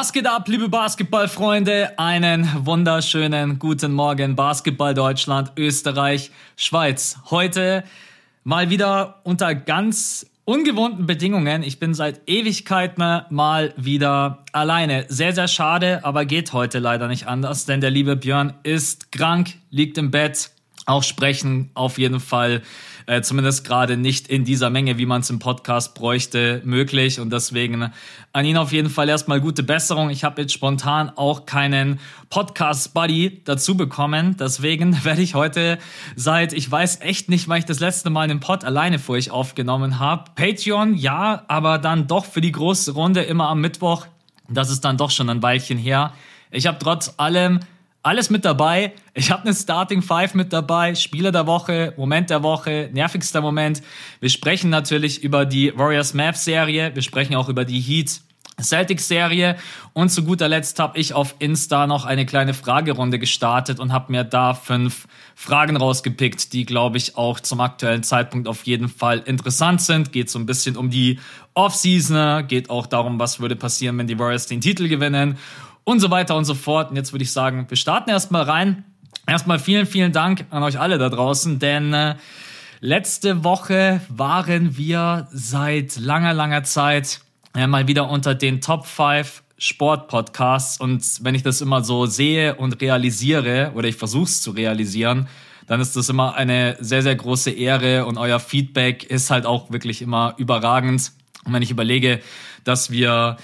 Was geht ab, liebe Basketballfreunde? Einen wunderschönen guten Morgen, Basketball Deutschland, Österreich, Schweiz. Heute mal wieder unter ganz ungewohnten Bedingungen. Ich bin seit Ewigkeiten mal wieder alleine. Sehr, sehr schade, aber geht heute leider nicht anders, denn der liebe Björn ist krank, liegt im Bett. Auch sprechen auf jeden Fall äh, zumindest gerade nicht in dieser Menge, wie man es im Podcast bräuchte, möglich. Und deswegen an ihn auf jeden Fall erstmal gute Besserung. Ich habe jetzt spontan auch keinen Podcast-Buddy dazu bekommen. Deswegen werde ich heute seit, ich weiß echt nicht, weil ich das letzte Mal einen Pod alleine vor euch aufgenommen habe. Patreon, ja, aber dann doch für die große Runde immer am Mittwoch. Das ist dann doch schon ein Weilchen her. Ich habe trotz allem alles mit dabei. Ich habe eine Starting Five mit dabei, Spieler der Woche, Moment der Woche, nervigster Moment. Wir sprechen natürlich über die Warriors Mavs Serie, wir sprechen auch über die Heat Celtics Serie und zu guter Letzt habe ich auf Insta noch eine kleine Fragerunde gestartet und habe mir da fünf Fragen rausgepickt, die glaube ich auch zum aktuellen Zeitpunkt auf jeden Fall interessant sind. Geht so ein bisschen um die Offseason, geht auch darum, was würde passieren, wenn die Warriors den Titel gewinnen und so weiter und so fort. Und jetzt würde ich sagen, wir starten erstmal rein. Erstmal vielen, vielen Dank an euch alle da draußen, denn äh, letzte Woche waren wir seit langer, langer Zeit äh, mal wieder unter den Top 5 Sportpodcasts. Und wenn ich das immer so sehe und realisiere, oder ich versuche es zu realisieren, dann ist das immer eine sehr, sehr große Ehre und euer Feedback ist halt auch wirklich immer überragend. Und wenn ich überlege, dass wir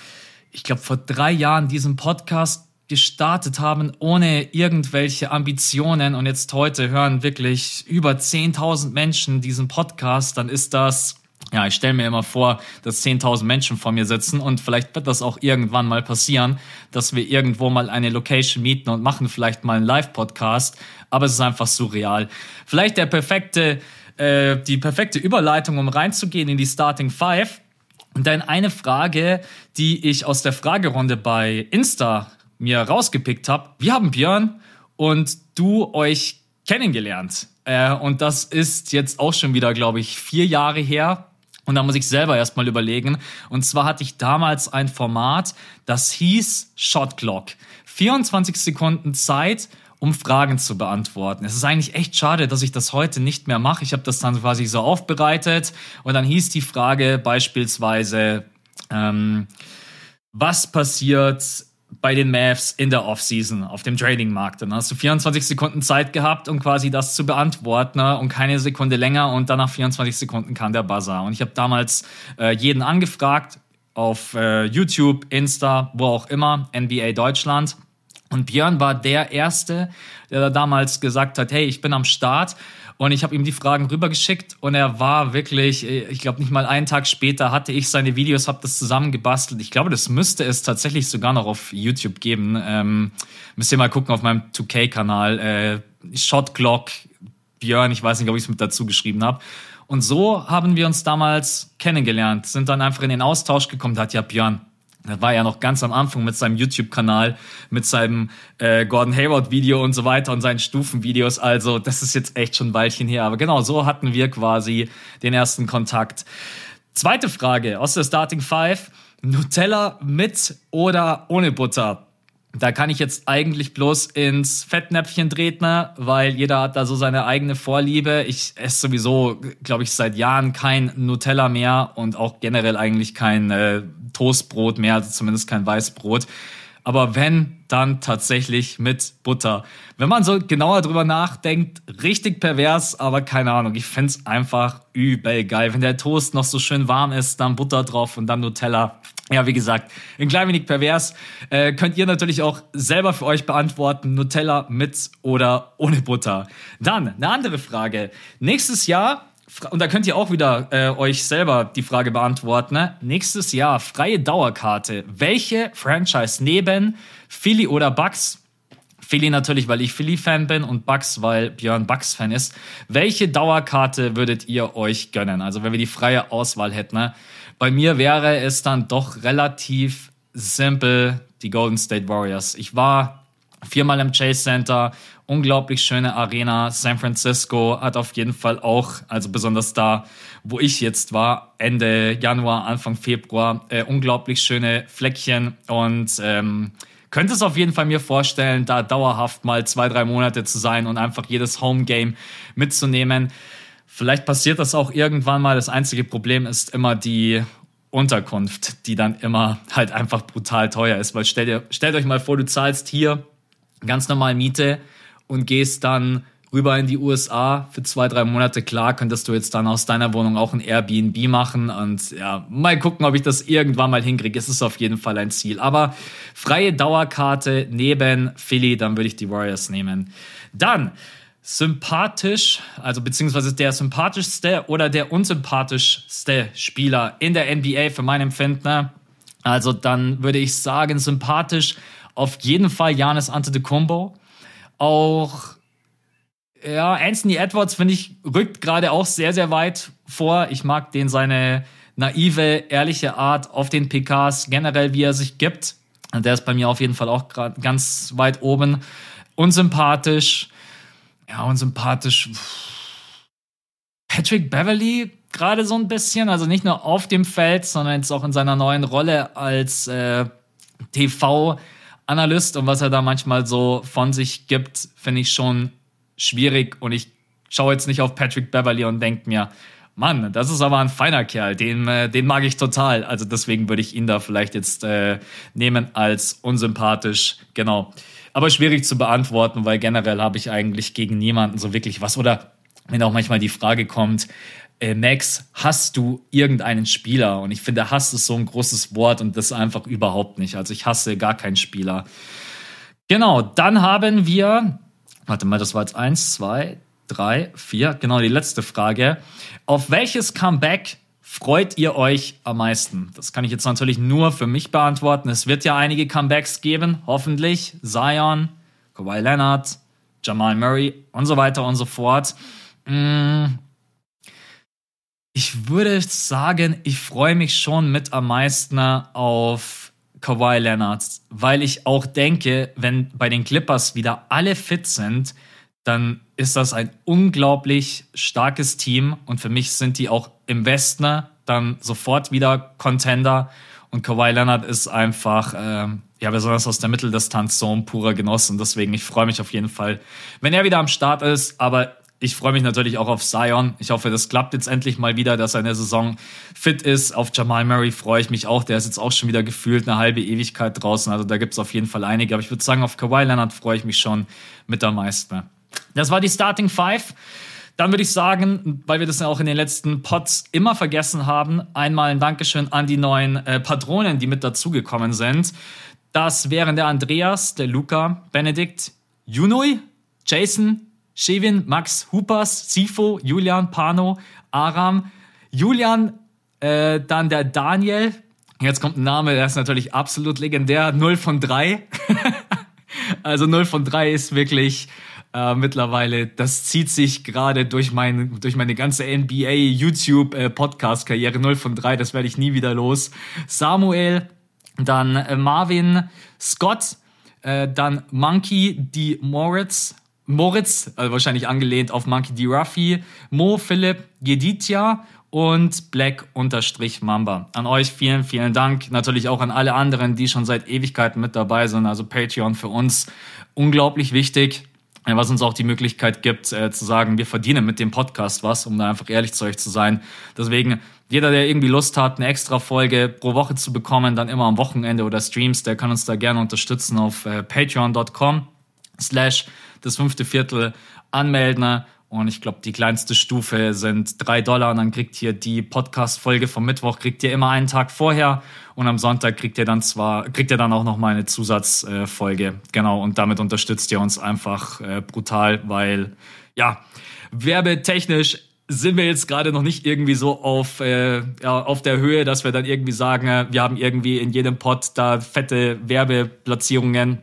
ich glaube, vor drei Jahren diesen Podcast gestartet haben, ohne irgendwelche Ambitionen. Und jetzt heute hören wirklich über 10.000 Menschen diesen Podcast, dann ist das, ja, ich stelle mir immer vor, dass 10.000 Menschen vor mir sitzen. Und vielleicht wird das auch irgendwann mal passieren, dass wir irgendwo mal eine Location mieten und machen vielleicht mal einen Live-Podcast, aber es ist einfach surreal. Vielleicht der perfekte, äh, die perfekte Überleitung, um reinzugehen in die Starting Five und dann eine Frage, die ich aus der Fragerunde bei Insta mir rausgepickt habe. Wir haben Björn und du euch kennengelernt. Äh, und das ist jetzt auch schon wieder, glaube ich, vier Jahre her. Und da muss ich selber erstmal überlegen. Und zwar hatte ich damals ein Format, das hieß Shot Clock. 24 Sekunden Zeit, um Fragen zu beantworten. Es ist eigentlich echt schade, dass ich das heute nicht mehr mache. Ich habe das dann quasi so aufbereitet und dann hieß die Frage beispielsweise, ähm, was passiert bei den Mavs in der Offseason auf dem Trading-Markt. Dann hast du 24 Sekunden Zeit gehabt, um quasi das zu beantworten ne? und keine Sekunde länger und dann nach 24 Sekunden kam der Buzzer. Und ich habe damals äh, jeden angefragt auf äh, YouTube, Insta, wo auch immer, NBA Deutschland und Björn war der Erste, der da damals gesagt hat, hey, ich bin am Start. Und ich habe ihm die Fragen rübergeschickt und er war wirklich, ich glaube nicht mal einen Tag später hatte ich seine Videos, habe das zusammengebastelt. Ich glaube, das müsste es tatsächlich sogar noch auf YouTube geben. Ähm, müsst ihr mal gucken auf meinem 2K-Kanal. Äh, Shot Clock, Björn, ich weiß nicht, ob ich es mit dazu geschrieben habe. Und so haben wir uns damals kennengelernt, sind dann einfach in den Austausch gekommen. Da hat ja Björn, das war ja noch ganz am Anfang mit seinem YouTube-Kanal, mit seinem äh, Gordon Hayward-Video und so weiter und seinen Stufenvideos. Also das ist jetzt echt schon ein Weilchen her. Aber genau, so hatten wir quasi den ersten Kontakt. Zweite Frage aus der Starting Five. Nutella mit oder ohne Butter? Da kann ich jetzt eigentlich bloß ins Fettnäpfchen treten, weil jeder hat da so seine eigene Vorliebe. Ich esse sowieso, glaube ich, seit Jahren kein Nutella mehr und auch generell eigentlich kein äh, Toastbrot mehr, also zumindest kein Weißbrot. Aber wenn, dann tatsächlich mit Butter. Wenn man so genauer drüber nachdenkt, richtig pervers, aber keine Ahnung. Ich find's einfach übel geil. Wenn der Toast noch so schön warm ist, dann Butter drauf und dann Nutella. Ja, wie gesagt, ein klein wenig pervers. Äh, könnt ihr natürlich auch selber für euch beantworten, Nutella mit oder ohne Butter. Dann eine andere Frage. Nächstes Jahr und da könnt ihr auch wieder äh, euch selber die Frage beantworten. Ne? Nächstes Jahr freie Dauerkarte. Welche Franchise neben Philly oder Bucks? Philly natürlich, weil ich Philly-Fan bin und Bucks, weil Björn Bucks-Fan ist. Welche Dauerkarte würdet ihr euch gönnen? Also wenn wir die freie Auswahl hätten. Ne? Bei mir wäre es dann doch relativ simpel die Golden State Warriors. Ich war viermal im Chase Center, unglaublich schöne Arena. San Francisco hat auf jeden Fall auch, also besonders da, wo ich jetzt war, Ende Januar, Anfang Februar, äh, unglaublich schöne Fleckchen und ähm, könnte es auf jeden Fall mir vorstellen, da dauerhaft mal zwei, drei Monate zu sein und einfach jedes Home Game mitzunehmen. Vielleicht passiert das auch irgendwann mal. Das einzige Problem ist immer die Unterkunft, die dann immer halt einfach brutal teuer ist. Weil stellt, ihr, stellt euch mal vor, du zahlst hier ganz normal Miete und gehst dann rüber in die USA für zwei, drei Monate. Klar, könntest du jetzt dann aus deiner Wohnung auch ein Airbnb machen und ja, mal gucken, ob ich das irgendwann mal hinkriege. Es ist auf jeden Fall ein Ziel. Aber freie Dauerkarte neben Philly, dann würde ich die Warriors nehmen. Dann sympathisch, also beziehungsweise der sympathischste oder der unsympathischste Spieler in der NBA für mein Empfinden. Also dann würde ich sagen, sympathisch auf jeden Fall Janis Antetokounmpo. Auch ja, Anthony Edwards finde ich rückt gerade auch sehr sehr weit vor. Ich mag den seine naive, ehrliche Art auf den PKs, generell wie er sich gibt. Der ist bei mir auf jeden Fall auch gerade ganz weit oben. Unsympathisch. Ja, unsympathisch. Patrick Beverly gerade so ein bisschen, also nicht nur auf dem Feld, sondern jetzt auch in seiner neuen Rolle als äh, TV Analyst und was er da manchmal so von sich gibt, finde ich schon schwierig. Und ich schaue jetzt nicht auf Patrick Beverly und denke mir, Mann, das ist aber ein feiner Kerl, den, äh, den mag ich total. Also deswegen würde ich ihn da vielleicht jetzt äh, nehmen als unsympathisch. Genau. Aber schwierig zu beantworten, weil generell habe ich eigentlich gegen niemanden so wirklich was. Oder wenn auch manchmal die Frage kommt, äh, Max, hast du irgendeinen Spieler? Und ich finde, Hass ist so ein großes Wort und das einfach überhaupt nicht. Also ich hasse gar keinen Spieler. Genau, dann haben wir, warte mal, das war jetzt eins, zwei, drei, vier, genau die letzte Frage. Auf welches Comeback freut ihr euch am meisten? Das kann ich jetzt natürlich nur für mich beantworten. Es wird ja einige Comebacks geben, hoffentlich. Zion, Kawhi Leonard, Jamal Murray und so weiter und so fort. Mmh ich würde sagen, ich freue mich schon mit am meisten auf Kawhi Leonard, weil ich auch denke, wenn bei den Clippers wieder alle fit sind, dann ist das ein unglaublich starkes Team und für mich sind die auch im Westen dann sofort wieder Contender und Kawhi Leonard ist einfach, äh, ja, besonders aus der Mitteldistanz so ein purer Genuss und deswegen, ich freue mich auf jeden Fall, wenn er wieder am Start ist, aber ich freue mich natürlich auch auf Zion. Ich hoffe, das klappt jetzt endlich mal wieder, dass er in der Saison fit ist. Auf Jamal Murray freue ich mich auch. Der ist jetzt auch schon wieder gefühlt eine halbe Ewigkeit draußen. Also da gibt es auf jeden Fall einige. Aber ich würde sagen, auf Kawhi Leonard freue ich mich schon mit am meisten. Das war die Starting Five. Dann würde ich sagen, weil wir das ja auch in den letzten Pods immer vergessen haben, einmal ein Dankeschön an die neuen äh, Patronen, die mit dazugekommen sind. Das wären der Andreas, der Luca, Benedikt, Junui, Jason, Shevin, Max Hupas, Sifo, Julian, Pano, Aram, Julian, äh, dann der Daniel. Jetzt kommt ein Name, der ist natürlich absolut legendär. 0 von 3. also 0 von 3 ist wirklich äh, mittlerweile, das zieht sich gerade durch, mein, durch meine ganze NBA, YouTube, äh, Podcast-Karriere. 0 von 3, das werde ich nie wieder los. Samuel, dann äh, Marvin, Scott, äh, dann Monkey, die Moritz, Moritz, also wahrscheinlich angelehnt auf Monkey D. Ruffy, Mo, Philipp, Geditya und Black unterstrich Mamba. An euch vielen, vielen Dank. Natürlich auch an alle anderen, die schon seit Ewigkeiten mit dabei sind. Also Patreon für uns unglaublich wichtig, was uns auch die Möglichkeit gibt, äh, zu sagen, wir verdienen mit dem Podcast was, um da einfach ehrlich zu euch zu sein. Deswegen, jeder, der irgendwie Lust hat, eine extra Folge pro Woche zu bekommen, dann immer am Wochenende oder Streams, der kann uns da gerne unterstützen auf äh, patreon.com slash das fünfte Viertel anmelden. Und ich glaube, die kleinste Stufe sind drei Dollar. Und dann kriegt ihr die Podcast-Folge vom Mittwoch, kriegt ihr immer einen Tag vorher. Und am Sonntag kriegt ihr dann zwar, kriegt ihr dann auch noch mal eine Zusatzfolge. Genau. Und damit unterstützt ihr uns einfach äh, brutal, weil, ja, werbetechnisch sind wir jetzt gerade noch nicht irgendwie so auf, äh, ja, auf der Höhe, dass wir dann irgendwie sagen, äh, wir haben irgendwie in jedem Pod da fette Werbeplatzierungen.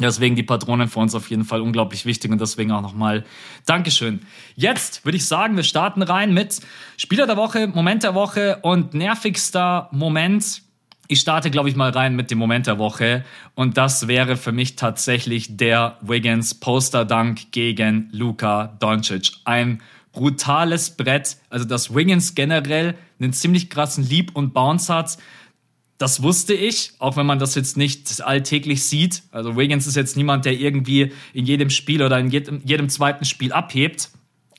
Deswegen die Patronen für uns auf jeden Fall unglaublich wichtig und deswegen auch nochmal Dankeschön. Jetzt würde ich sagen, wir starten rein mit Spieler der Woche, Moment der Woche und nervigster Moment. ich starte, glaube ich, mal rein mit dem Moment der Woche. Und das wäre für mich tatsächlich der Wiggins Poster-Dunk gegen Luka Doncic. Ein brutales Brett. Also, dass Wiggins generell einen ziemlich krassen Leap und Bounce hat, das wusste ich, auch wenn man das jetzt nicht alltäglich sieht. Also Wiggins ist jetzt niemand, der irgendwie in jedem Spiel oder in jedem, jedem zweiten Spiel abhebt.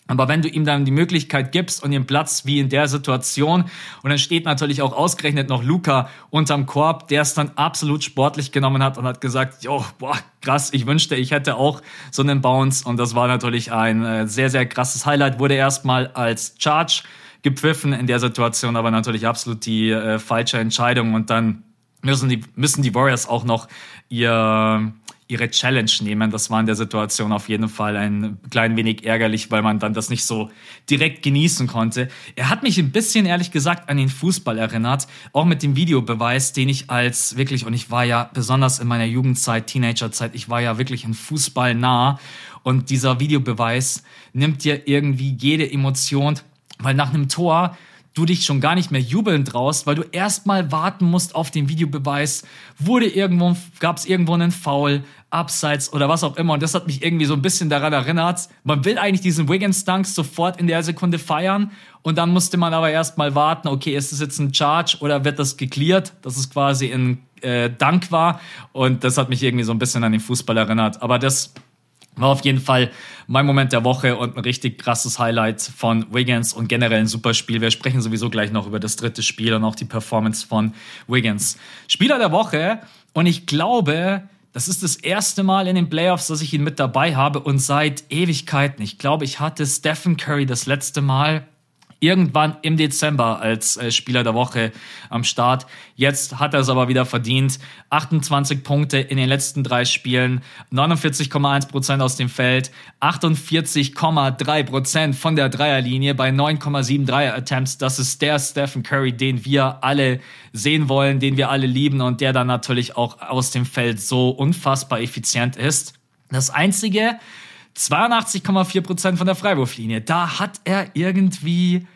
Aber wenn du ihm dann die Möglichkeit gibst und ihm Platz wie in der Situation, und dann steht natürlich auch ausgerechnet noch Luca unterm Korb, der es dann absolut sportlich genommen hat und hat gesagt, jo, boah, krass, ich wünschte, ich hätte auch so einen Bounce. Und das war natürlich ein äh, sehr, sehr krasses Highlight. Wurde erstmal als Charge gepfiffen in der Situation, aber natürlich absolut die äh, falsche Entscheidung. Und dann müssen die, müssen die Warriors auch noch ihr ihre Challenge nehmen. Das war in der Situation auf jeden Fall ein klein wenig ärgerlich, weil man dann das nicht so direkt genießen konnte. Er hat mich ein bisschen ehrlich gesagt an den Fußball erinnert, auch mit dem Videobeweis, den ich als wirklich, und ich war ja besonders in meiner Jugendzeit, Teenagerzeit, ich war ja wirklich in Fußball nah und dieser Videobeweis nimmt dir irgendwie jede Emotion, weil nach einem Tor du dich schon gar nicht mehr jubelnd traust, weil du erstmal warten musst auf den Videobeweis. Wurde irgendwo, gab es irgendwo einen Foul, Abseits oder was auch immer. Und das hat mich irgendwie so ein bisschen daran erinnert. Man will eigentlich diesen Wiggins Dunk sofort in der Sekunde feiern. Und dann musste man aber erstmal warten, okay, ist das jetzt ein Charge oder wird das geklärt, dass es quasi ein äh, Dunk war. Und das hat mich irgendwie so ein bisschen an den Fußball erinnert. Aber das war auf jeden Fall mein Moment der Woche und ein richtig krasses Highlight von Wiggins und generell ein super Spiel. Wir sprechen sowieso gleich noch über das dritte Spiel und auch die Performance von Wiggins. Spieler der Woche und ich glaube, das ist das erste Mal in den Playoffs, dass ich ihn mit dabei habe und seit Ewigkeiten. Ich glaube, ich hatte Stephen Curry das letzte Mal irgendwann im Dezember als äh, Spieler der Woche am Start. Jetzt hat er es aber wieder verdient. 28 Punkte in den letzten drei Spielen, 49,1 Prozent aus dem Feld, 48,3 Prozent von der Dreierlinie bei 9,7 Dreier-Attempts. Das ist der Stephen Curry, den wir alle sehen wollen, den wir alle lieben und der dann natürlich auch aus dem Feld so unfassbar effizient ist. Das Einzige, 82,4 Prozent von der Freiwurflinie. Da hat er irgendwie,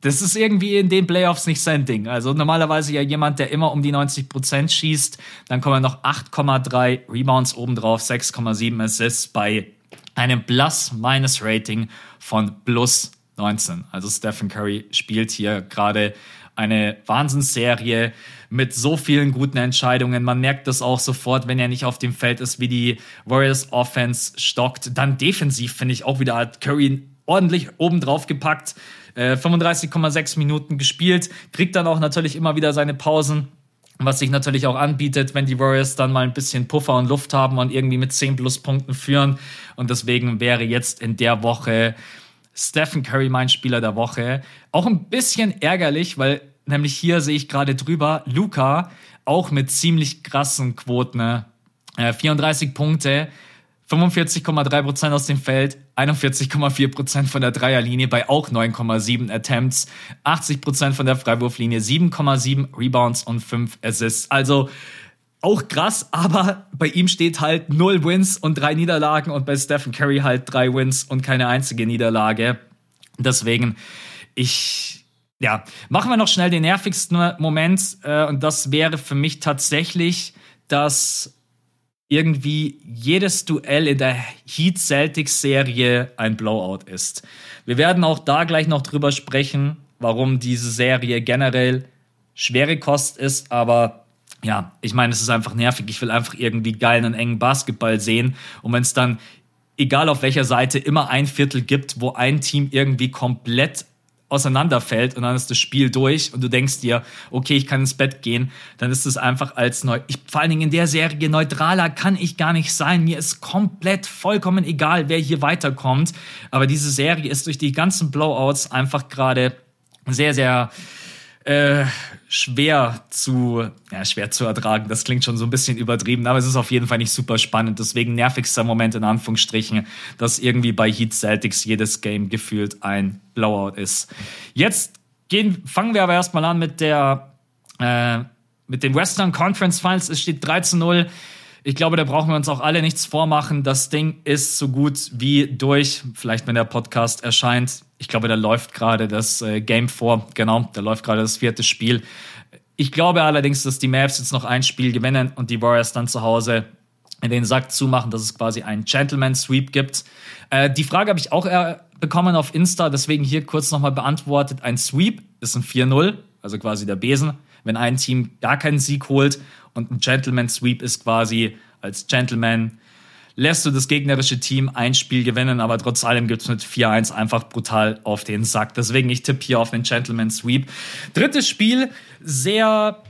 das ist irgendwie in den Playoffs nicht sein Ding. Also normalerweise ja jemand, der immer um die 90 Prozent schießt. Dann kommen noch 8,3 Rebounds obendrauf, 6,7 Assists bei einem Plus-Minus-Rating von plus 19. Also Stephen Curry spielt hier gerade eine Wahnsinnsserie mit so vielen guten Entscheidungen. Man merkt das auch sofort, wenn er nicht auf dem Feld ist, wie die Warriors Offense stockt. Dann defensiv finde ich auch wieder hat Curry ordentlich oben drauf gepackt. Äh, 35,6 Minuten gespielt, kriegt dann auch natürlich immer wieder seine Pausen. Was sich natürlich auch anbietet, wenn die Warriors dann mal ein bisschen Puffer und Luft haben und irgendwie mit 10 plus Punkten führen. Und deswegen wäre jetzt in der Woche Stephen Curry mein Spieler der Woche. Auch ein bisschen ärgerlich, weil nämlich hier sehe ich gerade drüber, Luca auch mit ziemlich krassen Quoten. Ne? Äh, 34 Punkte, 45,3% aus dem Feld, 41,4% von der Dreierlinie bei auch 9,7 Attempts, 80% von der Freiwurflinie, 7,7 Rebounds und 5 Assists. Also auch krass, aber bei ihm steht halt 0 Wins und 3 Niederlagen und bei Stephen Curry halt 3 Wins und keine einzige Niederlage. Deswegen, ich ja, machen wir noch schnell den nervigsten Moment äh, und das wäre für mich tatsächlich, dass irgendwie jedes Duell in der Heat Celtics Serie ein Blowout ist. Wir werden auch da gleich noch drüber sprechen, warum diese Serie generell schwere Kost ist, aber ja, ich meine, es ist einfach nervig. Ich will einfach irgendwie geilen und engen Basketball sehen. Und wenn es dann, egal auf welcher Seite, immer ein Viertel gibt, wo ein Team irgendwie komplett auseinanderfällt und dann ist das Spiel durch und du denkst dir, okay, ich kann ins Bett gehen, dann ist es einfach als neu. Ich, vor allen Dingen in der Serie neutraler kann ich gar nicht sein. Mir ist komplett vollkommen egal, wer hier weiterkommt. Aber diese Serie ist durch die ganzen Blowouts einfach gerade sehr, sehr äh, schwer zu, ja, schwer zu ertragen. Das klingt schon so ein bisschen übertrieben, aber es ist auf jeden Fall nicht super spannend. Deswegen nervigster Moment in Anführungsstrichen, dass irgendwie bei Heat Celtics jedes Game gefühlt ein Blowout ist. Jetzt gehen, fangen wir aber erstmal an mit der, äh, mit den Western Conference Finals. Es steht 3 zu 0. Ich glaube, da brauchen wir uns auch alle nichts vormachen. Das Ding ist so gut wie durch. Vielleicht, wenn der Podcast erscheint. Ich glaube, da läuft gerade das äh, Game vor. Genau, da läuft gerade das vierte Spiel. Ich glaube allerdings, dass die Mavs jetzt noch ein Spiel gewinnen und die Warriors dann zu Hause den Sack zumachen, dass es quasi einen Gentleman Sweep gibt. Äh, die Frage habe ich auch äh, bekommen auf Insta, deswegen hier kurz nochmal beantwortet. Ein Sweep ist ein 4-0, also quasi der Besen, wenn ein Team gar keinen Sieg holt und ein Gentleman Sweep ist quasi als Gentleman lässt du das gegnerische Team ein Spiel gewinnen, aber trotz allem gibt es mit 4-1 einfach brutal auf den Sack. Deswegen, ich tippe hier auf den Gentleman Sweep. Drittes Spiel, sehr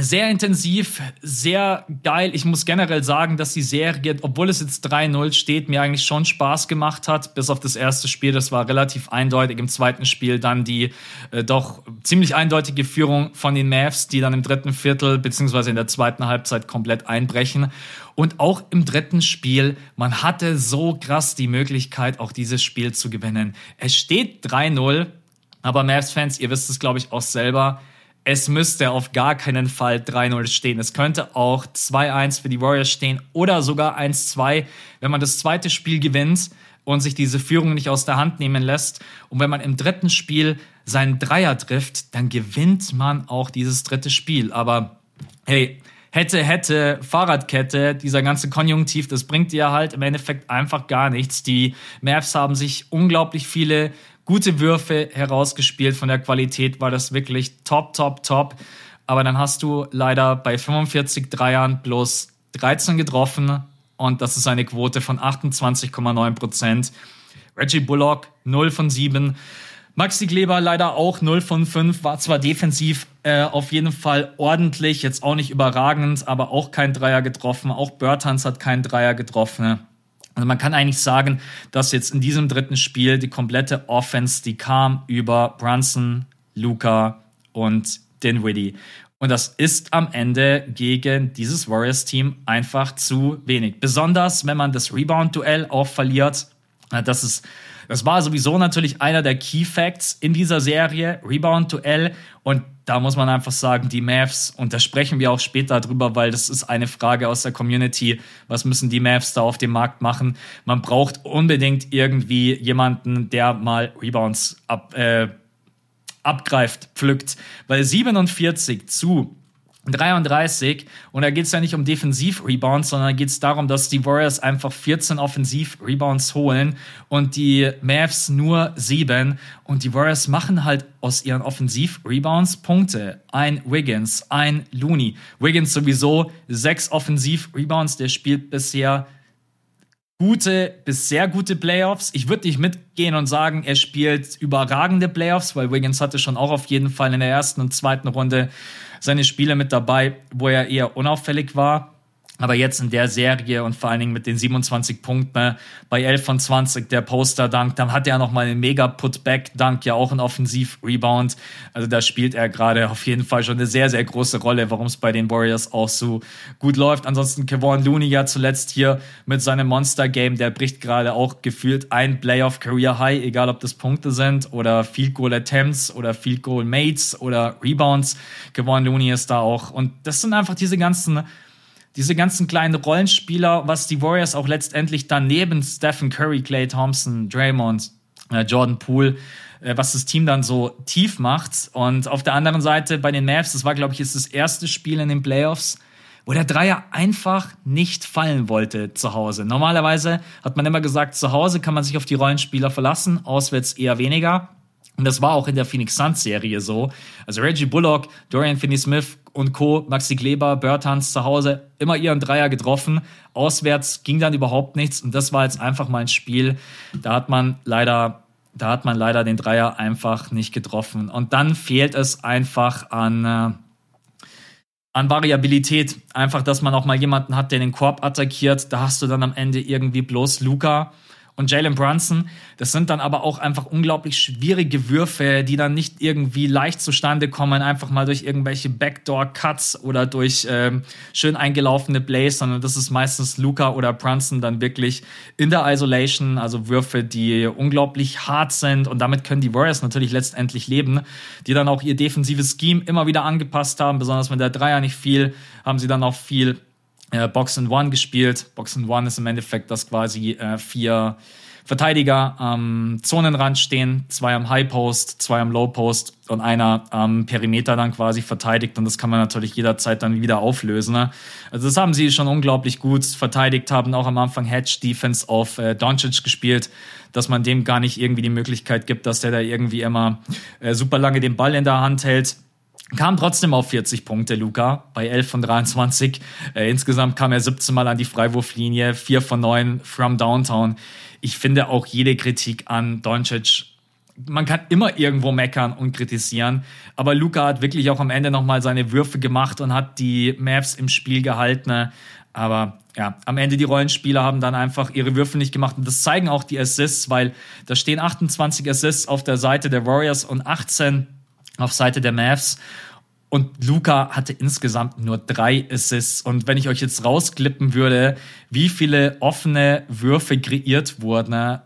sehr intensiv, sehr geil. Ich muss generell sagen, dass die Serie, obwohl es jetzt 3-0 steht, mir eigentlich schon Spaß gemacht hat. Bis auf das erste Spiel, das war relativ eindeutig. Im zweiten Spiel dann die äh, doch ziemlich eindeutige Führung von den Mavs, die dann im dritten Viertel beziehungsweise in der zweiten Halbzeit komplett einbrechen. Und auch im dritten Spiel, man hatte so krass die Möglichkeit, auch dieses Spiel zu gewinnen. Es steht 3-0, aber Mavs-Fans, ihr wisst es, glaube ich, auch selber es müsste auf gar keinen Fall 3-0 stehen. Es könnte auch 2-1 für die Warriors stehen oder sogar 1-2, wenn man das zweite Spiel gewinnt und sich diese Führung nicht aus der Hand nehmen lässt. Und wenn man im dritten Spiel seinen Dreier trifft, dann gewinnt man auch dieses dritte Spiel. Aber hey, hätte, hätte, Fahrradkette, dieser ganze Konjunktiv, das bringt dir halt im Endeffekt einfach gar nichts. Die Mavs haben sich unglaublich viele gute Würfe herausgespielt. Von der Qualität war das wirklich top, top, top. Aber dann hast du leider bei 45 Dreiern bloß 13 getroffen und das ist eine Quote von 28,9 Prozent. Reggie Bullock 0 von 7. Maxi Kleber leider auch 0 von 5, war zwar defensiv äh, auf jeden Fall ordentlich, jetzt auch nicht überragend, aber auch kein Dreier getroffen. Auch Bertans hat keinen Dreier getroffen. Also man kann eigentlich sagen, dass jetzt in diesem dritten Spiel die komplette Offense, die kam über Brunson, Luca und Dinwiddie. Und das ist am Ende gegen dieses Warriors-Team einfach zu wenig. Besonders, wenn man das Rebound-Duell auch verliert. Das ist das war sowieso natürlich einer der Key Facts in dieser Serie, Rebound-Duell. Und da muss man einfach sagen, die Mavs, und da sprechen wir auch später drüber, weil das ist eine Frage aus der Community, was müssen die Mavs da auf dem Markt machen? Man braucht unbedingt irgendwie jemanden, der mal Rebounds ab, äh, abgreift, pflückt, weil 47 zu 33 und da geht es ja nicht um Defensiv-Rebounds, sondern da geht es darum, dass die Warriors einfach 14 Offensiv-Rebounds holen und die Mavs nur 7 und die Warriors machen halt aus ihren Offensiv-Rebounds Punkte. Ein Wiggins, ein Looney. Wiggins sowieso 6 Offensiv-Rebounds, der spielt bisher gute bis sehr gute Playoffs. Ich würde nicht mitgehen und sagen, er spielt überragende Playoffs, weil Wiggins hatte schon auch auf jeden Fall in der ersten und zweiten Runde seine Spiele mit dabei, wo er eher unauffällig war. Aber jetzt in der Serie und vor allen Dingen mit den 27 Punkten bei 11 von 20 der Poster-Dunk, dann hat er noch mal einen mega Putback-Dunk, ja auch ein Offensiv-Rebound. Also da spielt er gerade auf jeden Fall schon eine sehr, sehr große Rolle, warum es bei den Warriors auch so gut läuft. Ansonsten Kevon Looney ja zuletzt hier mit seinem Monster-Game, der bricht gerade auch gefühlt ein Playoff-Career-High, egal ob das Punkte sind oder Field Goal Attempts oder Field Goal Mates oder Rebounds. Kevon Looney ist da auch. Und das sind einfach diese ganzen diese ganzen kleinen Rollenspieler, was die Warriors auch letztendlich dann neben Stephen Curry, Clay Thompson, Draymond, äh, Jordan Poole, äh, was das Team dann so tief macht. Und auf der anderen Seite bei den Mavs, das war, glaube ich, jetzt das erste Spiel in den Playoffs, wo der Dreier einfach nicht fallen wollte zu Hause. Normalerweise hat man immer gesagt, zu Hause kann man sich auf die Rollenspieler verlassen, auswärts eher weniger. Und das war auch in der Phoenix Suns Serie so. Also Reggie Bullock, Dorian Finney-Smith und Co., Maxi Kleber, Bertans zu Hause immer ihren Dreier getroffen. Auswärts ging dann überhaupt nichts. Und das war jetzt einfach mal ein Spiel. Da hat man leider, da hat man leider den Dreier einfach nicht getroffen. Und dann fehlt es einfach an, äh, an Variabilität. Einfach, dass man auch mal jemanden hat, der den Korb attackiert. Da hast du dann am Ende irgendwie bloß Luca und Jalen Brunson. Das sind dann aber auch einfach unglaublich schwierige Würfe, die dann nicht irgendwie leicht zustande kommen, einfach mal durch irgendwelche Backdoor-Cuts oder durch ähm, schön eingelaufene Plays, sondern das ist meistens Luca oder Brunson dann wirklich in der Isolation, also Würfe, die unglaublich hart sind und damit können die Warriors natürlich letztendlich leben, die dann auch ihr defensives Scheme immer wieder angepasst haben, besonders wenn der Dreier nicht viel, haben sie dann auch viel äh, Box and One gespielt. Box and One ist im Endeffekt das quasi äh, vier Verteidiger am Zonenrand stehen, zwei am High Post, zwei am Low Post und einer am Perimeter dann quasi verteidigt. Und das kann man natürlich jederzeit dann wieder auflösen. Ne? Also das haben sie schon unglaublich gut verteidigt, haben auch am Anfang Hedge Defense auf äh, Doncic gespielt, dass man dem gar nicht irgendwie die Möglichkeit gibt, dass der da irgendwie immer äh, super lange den Ball in der Hand hält Kam trotzdem auf 40 Punkte, Luca, bei 11 von 23. Äh, insgesamt kam er 17 Mal an die Freiwurflinie, 4 von 9 from Downtown. Ich finde auch jede Kritik an Doncic, man kann immer irgendwo meckern und kritisieren, aber Luca hat wirklich auch am Ende nochmal seine Würfe gemacht und hat die Mavs im Spiel gehalten. Aber ja, am Ende die Rollenspieler haben dann einfach ihre Würfe nicht gemacht und das zeigen auch die Assists, weil da stehen 28 Assists auf der Seite der Warriors und 18 auf Seite der Mavs. Und Luca hatte insgesamt nur drei Assists. Und wenn ich euch jetzt rausklippen würde, wie viele offene Würfe kreiert wurden,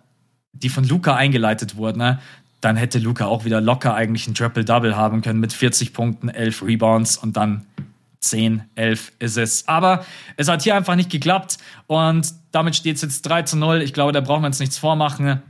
die von Luca eingeleitet wurden, dann hätte Luca auch wieder locker eigentlich ein Triple-Double haben können mit 40 Punkten, 11 Rebounds und dann 10, 11 Assists. Aber es hat hier einfach nicht geklappt und damit steht es jetzt 3 zu 0. Ich glaube, da brauchen wir uns nichts vormachen.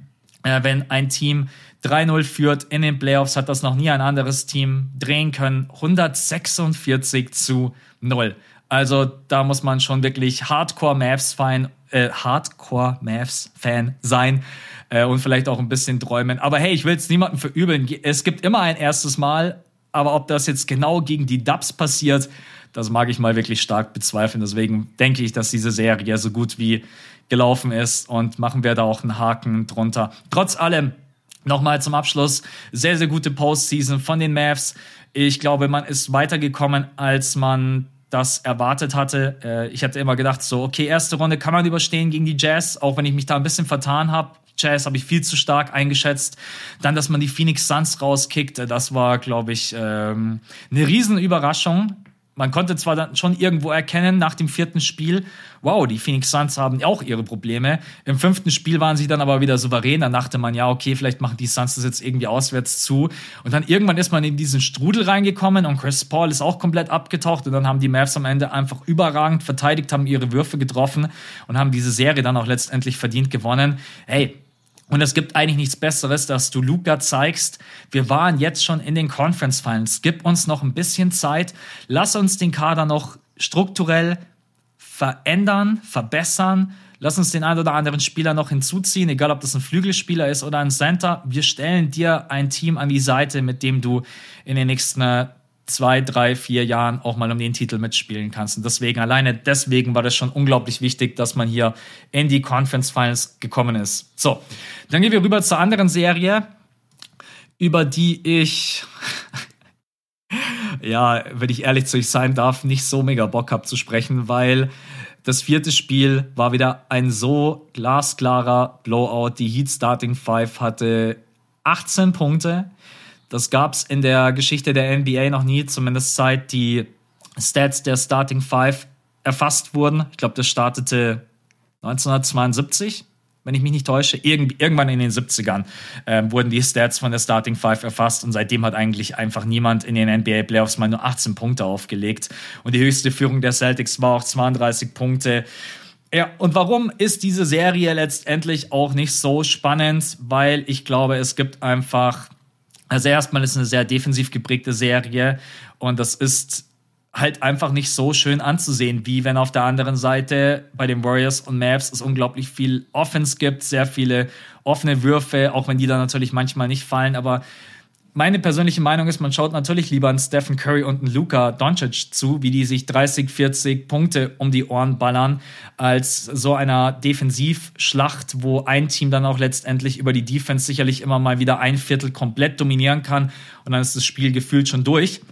Äh, wenn ein Team 3-0 führt in den Playoffs, hat das noch nie ein anderes Team drehen können. 146 zu 0. Also da muss man schon wirklich Hardcore Mavs Fan, äh, Hardcore Mavs Fan sein äh, und vielleicht auch ein bisschen träumen. Aber hey, ich will es niemandem verübeln. Es gibt immer ein erstes Mal, aber ob das jetzt genau gegen die Dubs passiert, das mag ich mal wirklich stark bezweifeln. Deswegen denke ich, dass diese Serie so gut wie gelaufen ist und machen wir da auch einen Haken drunter. Trotz allem Nochmal zum Abschluss, sehr, sehr gute Postseason von den Mavs. Ich glaube, man ist weitergekommen, als man das erwartet hatte. Äh, ich hatte immer gedacht, so, okay, erste Runde kann man überstehen gegen die Jazz, auch wenn ich mich da ein bisschen vertan habe. Jazz habe ich viel zu stark eingeschätzt. Dann, dass man die Phoenix Suns rauskickt, äh, das war, glaube ich, ähm, eine Riesenüberraschung man konnte zwar dann schon irgendwo erkennen nach dem vierten Spiel, wow, die Phoenix Suns haben auch ihre Probleme. Im fünften Spiel waren sie dann aber wieder souverän. Dann dachte man, ja, okay, vielleicht machen die Suns das jetzt irgendwie auswärts zu. Und dann irgendwann ist man in diesen Strudel reingekommen und Chris Paul ist auch komplett abgetaucht. Und dann haben die Mavs am Ende einfach überragend verteidigt, haben ihre Würfe getroffen und haben diese Serie dann auch letztendlich verdient gewonnen. Hey, und es gibt eigentlich nichts Besseres, dass du Luca zeigst, wir waren jetzt schon in den Conference Finals. Gib uns noch ein bisschen Zeit. Lass uns den Kader noch strukturell verändern, verbessern. Lass uns den einen oder anderen Spieler noch hinzuziehen, egal ob das ein Flügelspieler ist oder ein Center. Wir stellen dir ein Team an die Seite, mit dem du in den nächsten zwei, drei, vier Jahren auch mal um den Titel mitspielen kannst. Und deswegen, alleine deswegen war das schon unglaublich wichtig, dass man hier in die Conference Finals gekommen ist. So, dann gehen wir rüber zur anderen Serie, über die ich, ja, wenn ich ehrlich zu euch sein darf, nicht so mega Bock habe zu sprechen, weil das vierte Spiel war wieder ein so glasklarer Blowout. Die Heat Starting Five hatte 18 Punkte. Das gab es in der Geschichte der NBA noch nie, zumindest seit die Stats der Starting Five erfasst wurden. Ich glaube, das startete 1972, wenn ich mich nicht täusche. Irgend, irgendwann in den 70ern äh, wurden die Stats von der Starting Five erfasst und seitdem hat eigentlich einfach niemand in den NBA Playoffs mal nur 18 Punkte aufgelegt. Und die höchste Führung der Celtics war auch 32 Punkte. Ja, und warum ist diese Serie letztendlich auch nicht so spannend? Weil ich glaube, es gibt einfach also erstmal ist es eine sehr defensiv geprägte Serie und das ist halt einfach nicht so schön anzusehen, wie wenn auf der anderen Seite bei den Warriors und Mavs es unglaublich viel Offense gibt, sehr viele offene Würfe, auch wenn die dann natürlich manchmal nicht fallen, aber meine persönliche Meinung ist, man schaut natürlich lieber an Stephen Curry und einen Luka Doncic zu, wie die sich 30, 40 Punkte um die Ohren ballern, als so einer Defensivschlacht, wo ein Team dann auch letztendlich über die Defense sicherlich immer mal wieder ein Viertel komplett dominieren kann und dann ist das Spiel gefühlt schon durch.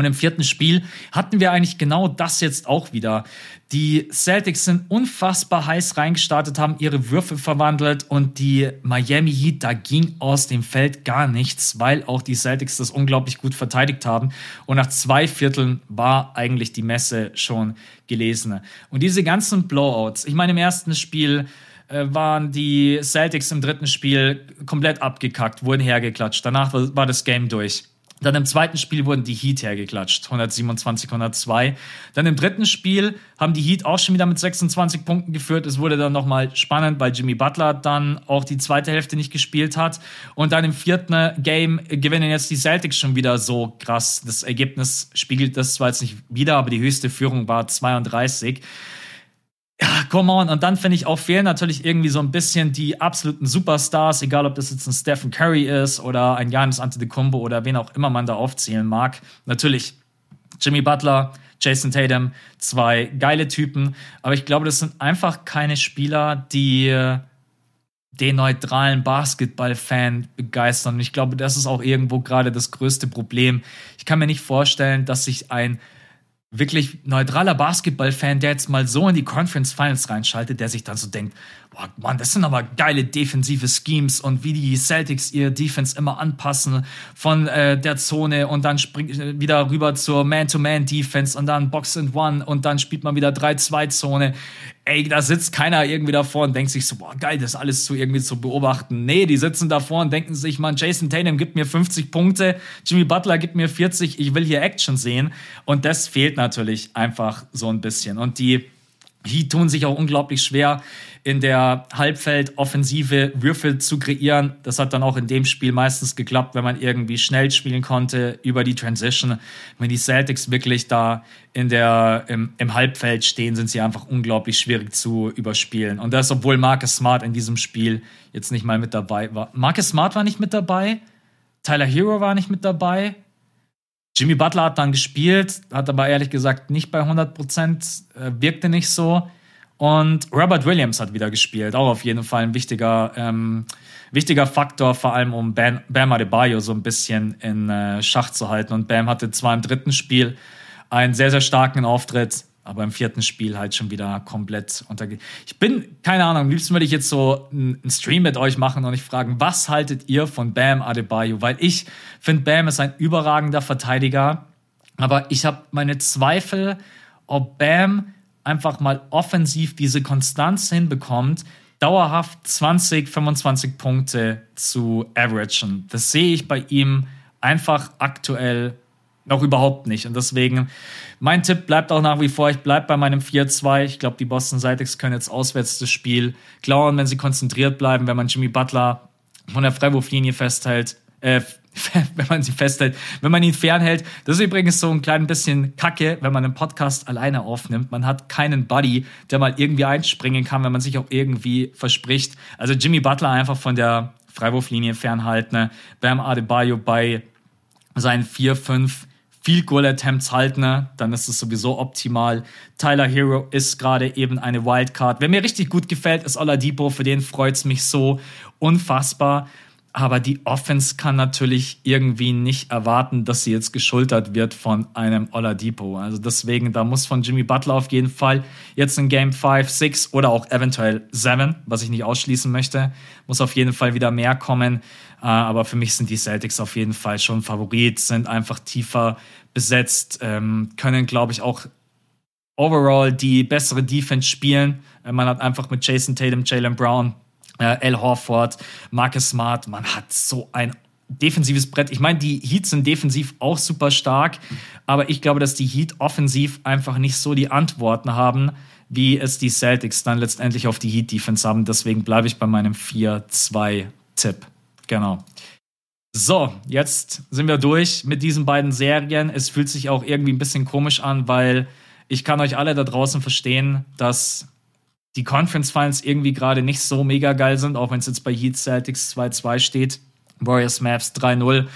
Und im vierten Spiel hatten wir eigentlich genau das jetzt auch wieder. Die Celtics sind unfassbar heiß reingestartet, haben ihre Würfe verwandelt und die Miami Heat, da ging aus dem Feld gar nichts, weil auch die Celtics das unglaublich gut verteidigt haben. Und nach zwei Vierteln war eigentlich die Messe schon gelesen. Und diese ganzen Blowouts, ich meine, im ersten Spiel äh, waren die Celtics im dritten Spiel komplett abgekackt, wurden hergeklatscht. Danach war das Game durch. Dann im zweiten Spiel wurden die Heat hergeklatscht, 127, 102. Dann im dritten Spiel haben die Heat auch schon wieder mit 26 Punkten geführt. Es wurde dann nochmal spannend, weil Jimmy Butler dann auch die zweite Hälfte nicht gespielt hat. Und dann im vierten Game gewinnen jetzt die Celtics schon wieder so krass. Das Ergebnis spiegelt das zwar jetzt nicht wieder, aber die höchste Führung war 32. Ja, come on. Und dann finde ich auch fehlen natürlich irgendwie so ein bisschen die absoluten Superstars, egal ob das jetzt ein Stephen Curry ist oder ein Giannis Antetokounmpo oder wen auch immer man da aufzählen mag. Natürlich Jimmy Butler, Jason Tatum, zwei geile Typen. Aber ich glaube, das sind einfach keine Spieler, die den neutralen Basketball-Fan begeistern. Und ich glaube, das ist auch irgendwo gerade das größte Problem. Ich kann mir nicht vorstellen, dass sich ein wirklich neutraler Basketball-Fan, der jetzt mal so in die Conference Finals reinschaltet, der sich dann so denkt, boah, Mann, das sind aber geile defensive Schemes und wie die Celtics ihr Defense immer anpassen von äh, der Zone und dann springt äh, wieder rüber zur Man-to-Man-Defense und dann Box and One und dann spielt man wieder 3-2-Zone. Ey, da sitzt keiner irgendwie davor und denkt sich so, boah, geil, das alles zu irgendwie zu beobachten. Nee, die sitzen davor und denken sich, man, Jason Tatum gibt mir 50 Punkte, Jimmy Butler gibt mir 40, ich will hier Action sehen. Und das fehlt natürlich einfach so ein bisschen. Und die Heat tun sich auch unglaublich schwer, in der Halbfeldoffensive Würfel zu kreieren. Das hat dann auch in dem Spiel meistens geklappt, wenn man irgendwie schnell spielen konnte über die Transition. Wenn die Celtics wirklich da in der, im, im Halbfeld stehen, sind sie einfach unglaublich schwierig zu überspielen. Und das, obwohl Marcus Smart in diesem Spiel jetzt nicht mal mit dabei war. Marcus Smart war nicht mit dabei. Tyler Hero war nicht mit dabei. Jimmy Butler hat dann gespielt, hat aber ehrlich gesagt nicht bei 100 Prozent, äh, wirkte nicht so. Und Robert Williams hat wieder gespielt, auch auf jeden Fall ein wichtiger, ähm, wichtiger Faktor, vor allem um Bam, Bam Adebayo so ein bisschen in äh, Schach zu halten. Und Bam hatte zwar im dritten Spiel einen sehr, sehr starken Auftritt, aber im vierten Spiel halt schon wieder komplett unterge. Ich bin, keine Ahnung, am liebsten würde ich jetzt so einen Stream mit euch machen und ich fragen, was haltet ihr von Bam Adebayo? Weil ich finde, Bam ist ein überragender Verteidiger, aber ich habe meine Zweifel, ob Bam einfach mal offensiv diese Konstanz hinbekommt, dauerhaft 20, 25 Punkte zu averagen. Das sehe ich bei ihm einfach aktuell noch überhaupt nicht. Und deswegen, mein Tipp bleibt auch nach wie vor, ich bleibe bei meinem 4-2. Ich glaube, die Boston Celtics können jetzt auswärts das Spiel klauen, wenn sie konzentriert bleiben, wenn man Jimmy Butler von der Freiwurflinie festhält, äh, wenn man sie festhält, wenn man ihn fernhält. Das ist übrigens so ein klein bisschen Kacke, wenn man einen Podcast alleine aufnimmt. Man hat keinen Buddy, der mal irgendwie einspringen kann, wenn man sich auch irgendwie verspricht. Also Jimmy Butler einfach von der Freiwurflinie fernhalten. Ne? Bam Adebayo bei seinen 4, 5 Field Goal Attempts halten, ne? dann ist es sowieso optimal. Tyler Hero ist gerade eben eine Wildcard. Wer mir richtig gut gefällt, ist Oladipo. Für den freut es mich so unfassbar. Aber die Offense kann natürlich irgendwie nicht erwarten, dass sie jetzt geschultert wird von einem Oladipo. Also deswegen, da muss von Jimmy Butler auf jeden Fall jetzt in Game 5, 6 oder auch eventuell 7, was ich nicht ausschließen möchte, muss auf jeden Fall wieder mehr kommen. Äh, aber für mich sind die Celtics auf jeden Fall schon Favorit, sind einfach tiefer besetzt, ähm, können, glaube ich, auch overall die bessere Defense spielen. Äh, man hat einfach mit Jason Tatum, Jalen Brown Al Horford, Marcus Smart, man hat so ein defensives Brett. Ich meine, die Heats sind defensiv auch super stark, aber ich glaube, dass die Heat offensiv einfach nicht so die Antworten haben, wie es die Celtics dann letztendlich auf die Heat Defense haben. Deswegen bleibe ich bei meinem 4-2-Tipp. Genau. So, jetzt sind wir durch mit diesen beiden Serien. Es fühlt sich auch irgendwie ein bisschen komisch an, weil ich kann euch alle da draußen verstehen, dass die Conference Finals irgendwie gerade nicht so mega geil sind, auch wenn es jetzt bei Heat Celtics 2-2 steht. Warriors Maps 3-0.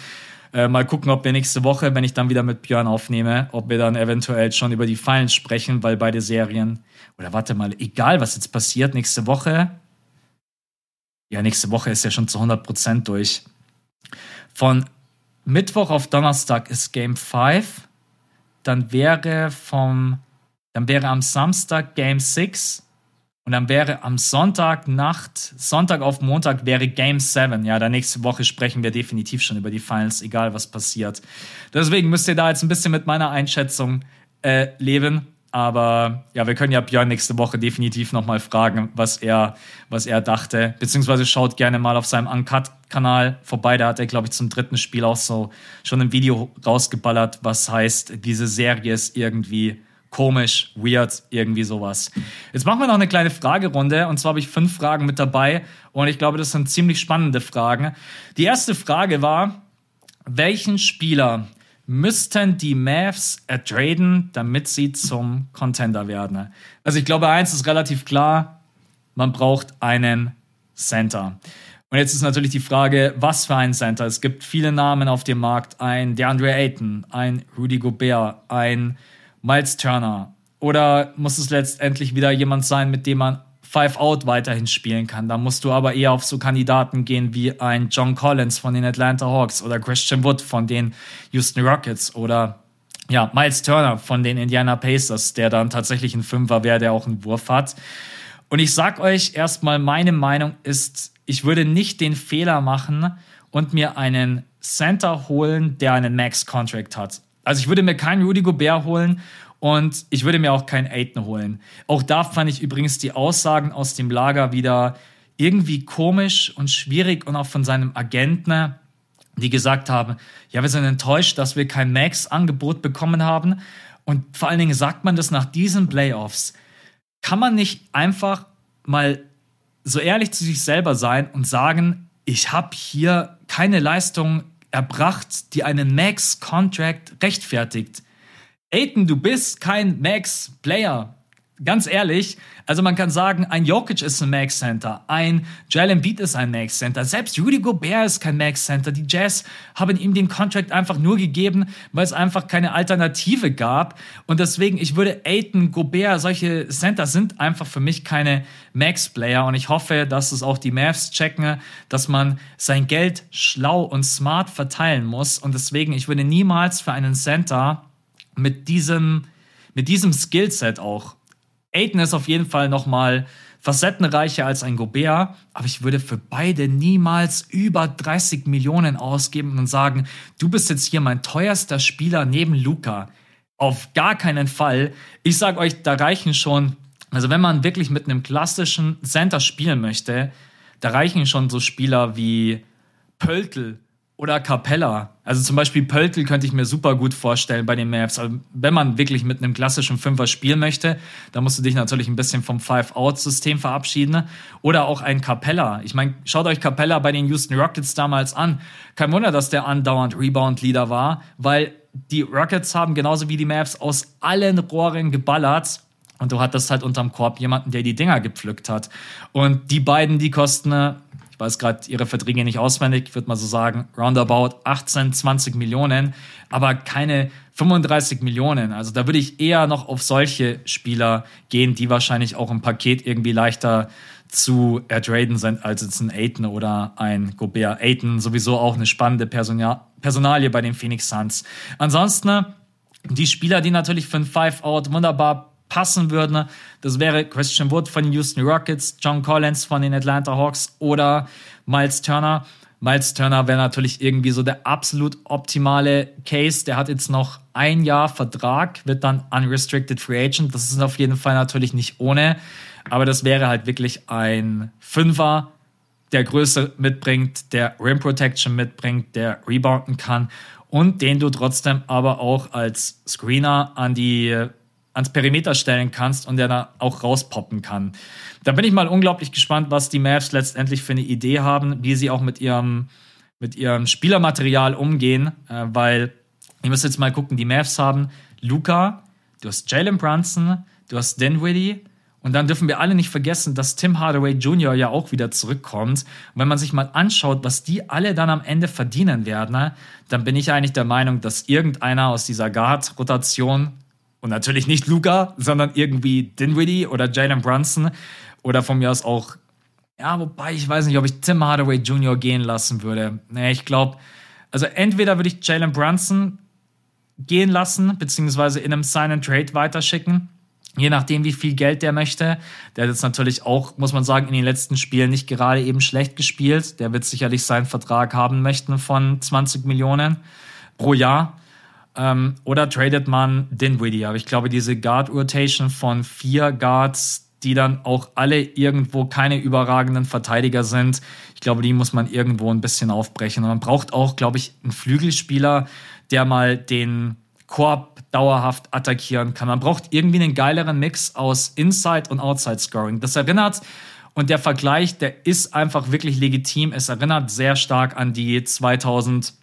Äh, mal gucken, ob wir nächste Woche, wenn ich dann wieder mit Björn aufnehme, ob wir dann eventuell schon über die Finals sprechen, weil beide Serien, oder warte mal, egal was jetzt passiert, nächste Woche, ja, nächste Woche ist ja schon zu 100% durch. Von Mittwoch auf Donnerstag ist Game 5, dann wäre vom, dann wäre am Samstag Game 6 und dann wäre am Sonntag Nacht, Sonntag auf Montag wäre Game 7. Ja, da nächste Woche sprechen wir definitiv schon über die Finals, egal was passiert. Deswegen müsst ihr da jetzt ein bisschen mit meiner Einschätzung äh, leben. Aber ja, wir können ja Björn nächste Woche definitiv nochmal fragen, was er, was er dachte. Beziehungsweise schaut gerne mal auf seinem Uncut-Kanal vorbei. Da hat er, glaube ich, zum dritten Spiel auch so schon ein Video rausgeballert, was heißt, diese Serie ist irgendwie komisch, weird, irgendwie sowas. Jetzt machen wir noch eine kleine Fragerunde. Und zwar habe ich fünf Fragen mit dabei. Und ich glaube, das sind ziemlich spannende Fragen. Die erste Frage war, welchen Spieler müssten die Mavs ertraden, damit sie zum Contender werden. Also ich glaube, eins ist relativ klar, man braucht einen Center. Und jetzt ist natürlich die Frage, was für ein Center? Es gibt viele Namen auf dem Markt. Ein DeAndre Ayton, ein Rudy Gobert, ein Miles Turner. Oder muss es letztendlich wieder jemand sein, mit dem man Five Out weiterhin spielen kann. Da musst du aber eher auf so Kandidaten gehen wie ein John Collins von den Atlanta Hawks oder Christian Wood von den Houston Rockets oder ja, Miles Turner von den Indiana Pacers, der dann tatsächlich ein Fünfer wäre, der auch einen Wurf hat. Und ich sag euch erstmal, meine Meinung ist, ich würde nicht den Fehler machen und mir einen Center holen, der einen Max-Contract hat. Also ich würde mir keinen Rudy Gobert holen und ich würde mir auch keinen Aiden holen. Auch da fand ich übrigens die Aussagen aus dem Lager wieder irgendwie komisch und schwierig und auch von seinem Agenten, die gesagt haben, ja, wir sind enttäuscht, dass wir kein Max-Angebot bekommen haben. Und vor allen Dingen sagt man das nach diesen Playoffs. Kann man nicht einfach mal so ehrlich zu sich selber sein und sagen, ich habe hier keine Leistung erbracht, die einen Max-Contract rechtfertigt. Aiden, du bist kein Max-Player. Ganz ehrlich, also man kann sagen, ein Jokic ist ein Max Center, ein Jalen Beat ist ein Max Center, selbst Rudy Gobert ist kein Max Center. Die Jazz haben ihm den Contract einfach nur gegeben, weil es einfach keine Alternative gab. Und deswegen, ich würde Aiden, Gobert, solche Center sind einfach für mich keine Max Player. Und ich hoffe, dass es auch die Mavs checken, dass man sein Geld schlau und smart verteilen muss. Und deswegen, ich würde niemals für einen Center mit diesem, mit diesem Skillset auch. Aiden ist auf jeden Fall nochmal facettenreicher als ein Gobert, aber ich würde für beide niemals über 30 Millionen ausgeben und sagen, du bist jetzt hier mein teuerster Spieler neben Luca. Auf gar keinen Fall. Ich sag euch, da reichen schon, also wenn man wirklich mit einem klassischen Center spielen möchte, da reichen schon so Spieler wie Pöltl oder Capella. Also zum Beispiel Pöltl könnte ich mir super gut vorstellen bei den Mavs. Also wenn man wirklich mit einem klassischen Fünfer spielen möchte, dann musst du dich natürlich ein bisschen vom Five-Out-System verabschieden. Oder auch ein Capella. Ich meine, schaut euch Capella bei den Houston Rockets damals an. Kein Wunder, dass der andauernd Rebound-Leader war, weil die Rockets haben genauso wie die Mavs aus allen Rohren geballert. Und du hattest halt unterm Korb jemanden, der die Dinger gepflückt hat. Und die beiden, die kosten weiß gerade ihre Verträge nicht auswendig, ich würde mal so sagen, roundabout 18, 20 Millionen, aber keine 35 Millionen. Also da würde ich eher noch auf solche Spieler gehen, die wahrscheinlich auch im Paket irgendwie leichter zu ertraden sind als jetzt ein Aiton oder ein Gobert. Aiton sowieso auch eine spannende Personal Personalie bei den Phoenix Suns. Ansonsten die Spieler, die natürlich für ein Five-Out wunderbar passen würden. Das wäre Christian Wood von den Houston Rockets, John Collins von den Atlanta Hawks oder Miles Turner. Miles Turner wäre natürlich irgendwie so der absolut optimale Case. Der hat jetzt noch ein Jahr Vertrag, wird dann unrestricted free agent. Das ist auf jeden Fall natürlich nicht ohne. Aber das wäre halt wirklich ein Fünfer, der Größe mitbringt, der Rim Protection mitbringt, der rebounden kann und den du trotzdem aber auch als Screener an die ans Perimeter stellen kannst und der da auch rauspoppen kann. Da bin ich mal unglaublich gespannt, was die Mavs letztendlich für eine Idee haben, wie sie auch mit ihrem, mit ihrem Spielermaterial umgehen, äh, weil ihr müsst jetzt mal gucken, die Mavs haben Luca, du hast Jalen Brunson, du hast Dinwiddie und dann dürfen wir alle nicht vergessen, dass Tim Hardaway Jr. ja auch wieder zurückkommt. Und wenn man sich mal anschaut, was die alle dann am Ende verdienen werden, ne, dann bin ich eigentlich der Meinung, dass irgendeiner aus dieser Guard-Rotation und natürlich nicht Luca, sondern irgendwie Dinwiddie oder Jalen Brunson oder von mir aus auch, ja, wobei ich weiß nicht, ob ich Tim Hardaway Jr. gehen lassen würde. Nee, ich glaube, also entweder würde ich Jalen Brunson gehen lassen, beziehungsweise in einem Sign-and-Trade weiterschicken. Je nachdem, wie viel Geld der möchte. Der hat jetzt natürlich auch, muss man sagen, in den letzten Spielen nicht gerade eben schlecht gespielt. Der wird sicherlich seinen Vertrag haben möchten von 20 Millionen pro Jahr. Ähm, oder tradet man Dinwiddie. Aber ich glaube, diese Guard-Rotation von vier Guards, die dann auch alle irgendwo keine überragenden Verteidiger sind, ich glaube, die muss man irgendwo ein bisschen aufbrechen. Und man braucht auch, glaube ich, einen Flügelspieler, der mal den Korb dauerhaft attackieren kann. Man braucht irgendwie einen geileren Mix aus Inside und Outside Scoring. Das erinnert und der Vergleich, der ist einfach wirklich legitim. Es erinnert sehr stark an die 2000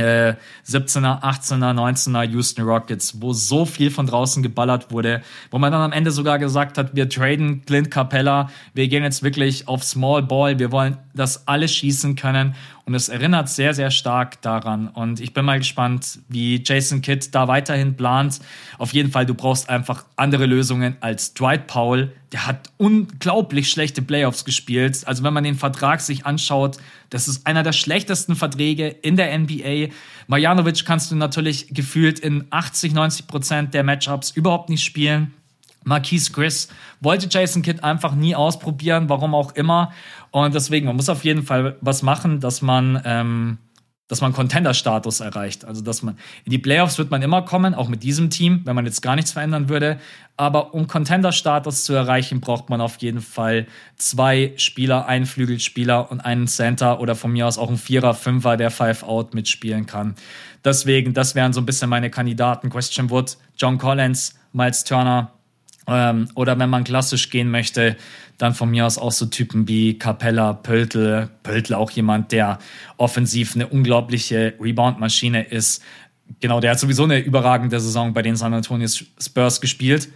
äh, 17er, 18er, 19er Houston Rockets, wo so viel von draußen geballert wurde, wo man dann am Ende sogar gesagt hat, wir traden Clint Capella, wir gehen jetzt wirklich auf Small Ball, wir wollen das alles schießen können und es erinnert sehr, sehr stark daran und ich bin mal gespannt, wie Jason Kidd da weiterhin plant. Auf jeden Fall, du brauchst einfach andere Lösungen als Dwight Powell, der hat unglaublich schlechte Playoffs gespielt. Also wenn man den Vertrag sich anschaut, das ist einer der schlechtesten Verträge in der NBA. Marjanovic kannst du natürlich gefühlt in 80, 90 Prozent der Matchups überhaupt nicht spielen. Marquise Chris wollte Jason Kidd einfach nie ausprobieren, warum auch immer. Und deswegen, man muss auf jeden Fall was machen, dass man ähm, dass man Contender-Status erreicht. Also, dass man in die Playoffs wird man immer kommen, auch mit diesem Team, wenn man jetzt gar nichts verändern würde. Aber um Contender-Status zu erreichen, braucht man auf jeden Fall zwei Spieler, einen Flügelspieler und einen Center oder von mir aus auch ein Vierer, Fünfer, der Five-Out mitspielen kann. Deswegen, das wären so ein bisschen meine Kandidaten. Question Wood, John Collins, Miles Turner, ähm, oder wenn man klassisch gehen möchte, dann von mir aus auch so Typen wie Capella, Pöltl. Pöltl auch jemand, der offensiv eine unglaubliche Rebound-Maschine ist. Genau, der hat sowieso eine überragende Saison bei den San Antonio Spurs gespielt.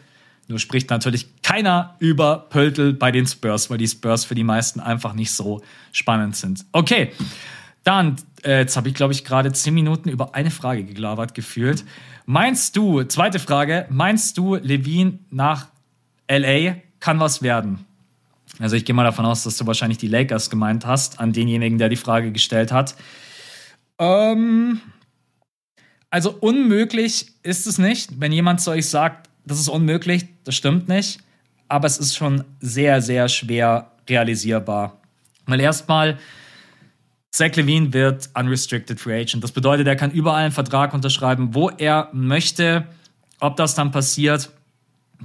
Nur spricht natürlich keiner über Pöltl bei den Spurs, weil die Spurs für die meisten einfach nicht so spannend sind. Okay, dann, äh, jetzt habe ich, glaube ich, gerade zehn Minuten über eine Frage gelabert gefühlt. Meinst du, zweite Frage, meinst du, Levine nach LA kann was werden? Also ich gehe mal davon aus, dass du wahrscheinlich die Lakers gemeint hast, an denjenigen, der die Frage gestellt hat. Ähm, also unmöglich ist es nicht, wenn jemand zu euch sagt, das ist unmöglich, das stimmt nicht. Aber es ist schon sehr, sehr schwer realisierbar. Weil erstmal, Zach Levine wird unrestricted free agent. Das bedeutet, er kann überall einen Vertrag unterschreiben, wo er möchte. Ob das dann passiert,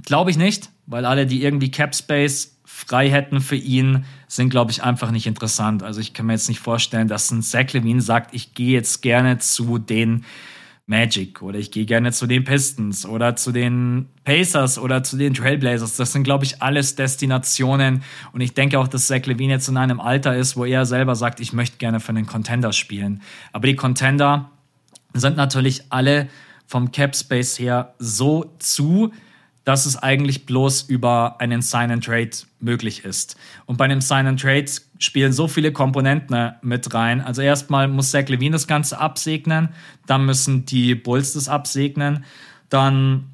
glaube ich nicht, weil alle, die irgendwie Cap Space frei hätten für ihn, sind, glaube ich, einfach nicht interessant. Also ich kann mir jetzt nicht vorstellen, dass ein Zach Levine sagt, ich gehe jetzt gerne zu den Magic oder ich gehe gerne zu den Pistons oder zu den Pacers oder zu den Trailblazers. Das sind, glaube ich, alles Destinationen. Und ich denke auch, dass Zach Levine jetzt in einem Alter ist, wo er selber sagt, ich möchte gerne für einen Contender spielen. Aber die Contender sind natürlich alle vom Cap Space her so zu, dass es eigentlich bloß über einen Sign-and-Trade möglich ist. Und bei einem Sign-and-Trade spielen so viele Komponenten mit rein. Also erstmal muss Zach Levine das Ganze absegnen, dann müssen die Bulls das absegnen, dann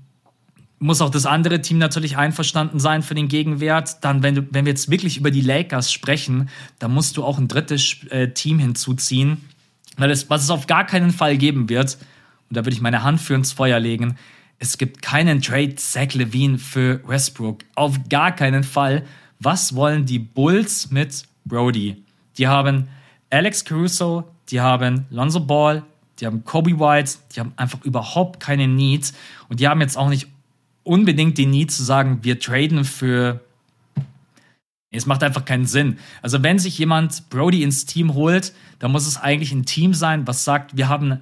muss auch das andere Team natürlich einverstanden sein für den Gegenwert. Dann, wenn, du, wenn wir jetzt wirklich über die Lakers sprechen, dann musst du auch ein drittes äh, Team hinzuziehen. Weil es, was es auf gar keinen Fall geben wird, und da würde ich meine Hand für ins Feuer legen, es gibt keinen Trade Zach Levine für Westbrook. Auf gar keinen Fall. Was wollen die Bulls mit Brody? Die haben Alex Caruso, die haben Lonzo Ball, die haben Kobe White, die haben einfach überhaupt keine Need. Und die haben jetzt auch nicht unbedingt die Need zu sagen, wir traden für. Es macht einfach keinen Sinn. Also, wenn sich jemand Brody ins Team holt, dann muss es eigentlich ein Team sein, was sagt, wir haben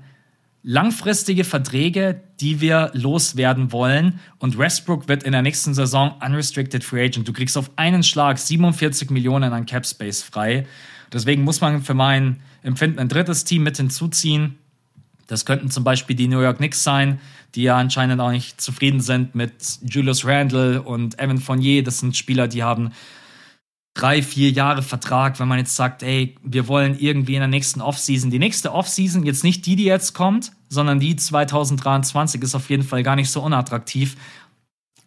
langfristige Verträge, die wir loswerden wollen. Und Westbrook wird in der nächsten Saison unrestricted free agent. Du kriegst auf einen Schlag 47 Millionen an Cap Space frei. Deswegen muss man für mein Empfinden ein drittes Team mit hinzuziehen. Das könnten zum Beispiel die New York Knicks sein, die ja anscheinend auch nicht zufrieden sind mit Julius Randle und Evan Fournier. Das sind Spieler, die haben drei, vier Jahre Vertrag, wenn man jetzt sagt, ey, wir wollen irgendwie in der nächsten Offseason, die nächste Offseason, jetzt nicht die, die jetzt kommt, sondern die 2023 ist auf jeden Fall gar nicht so unattraktiv.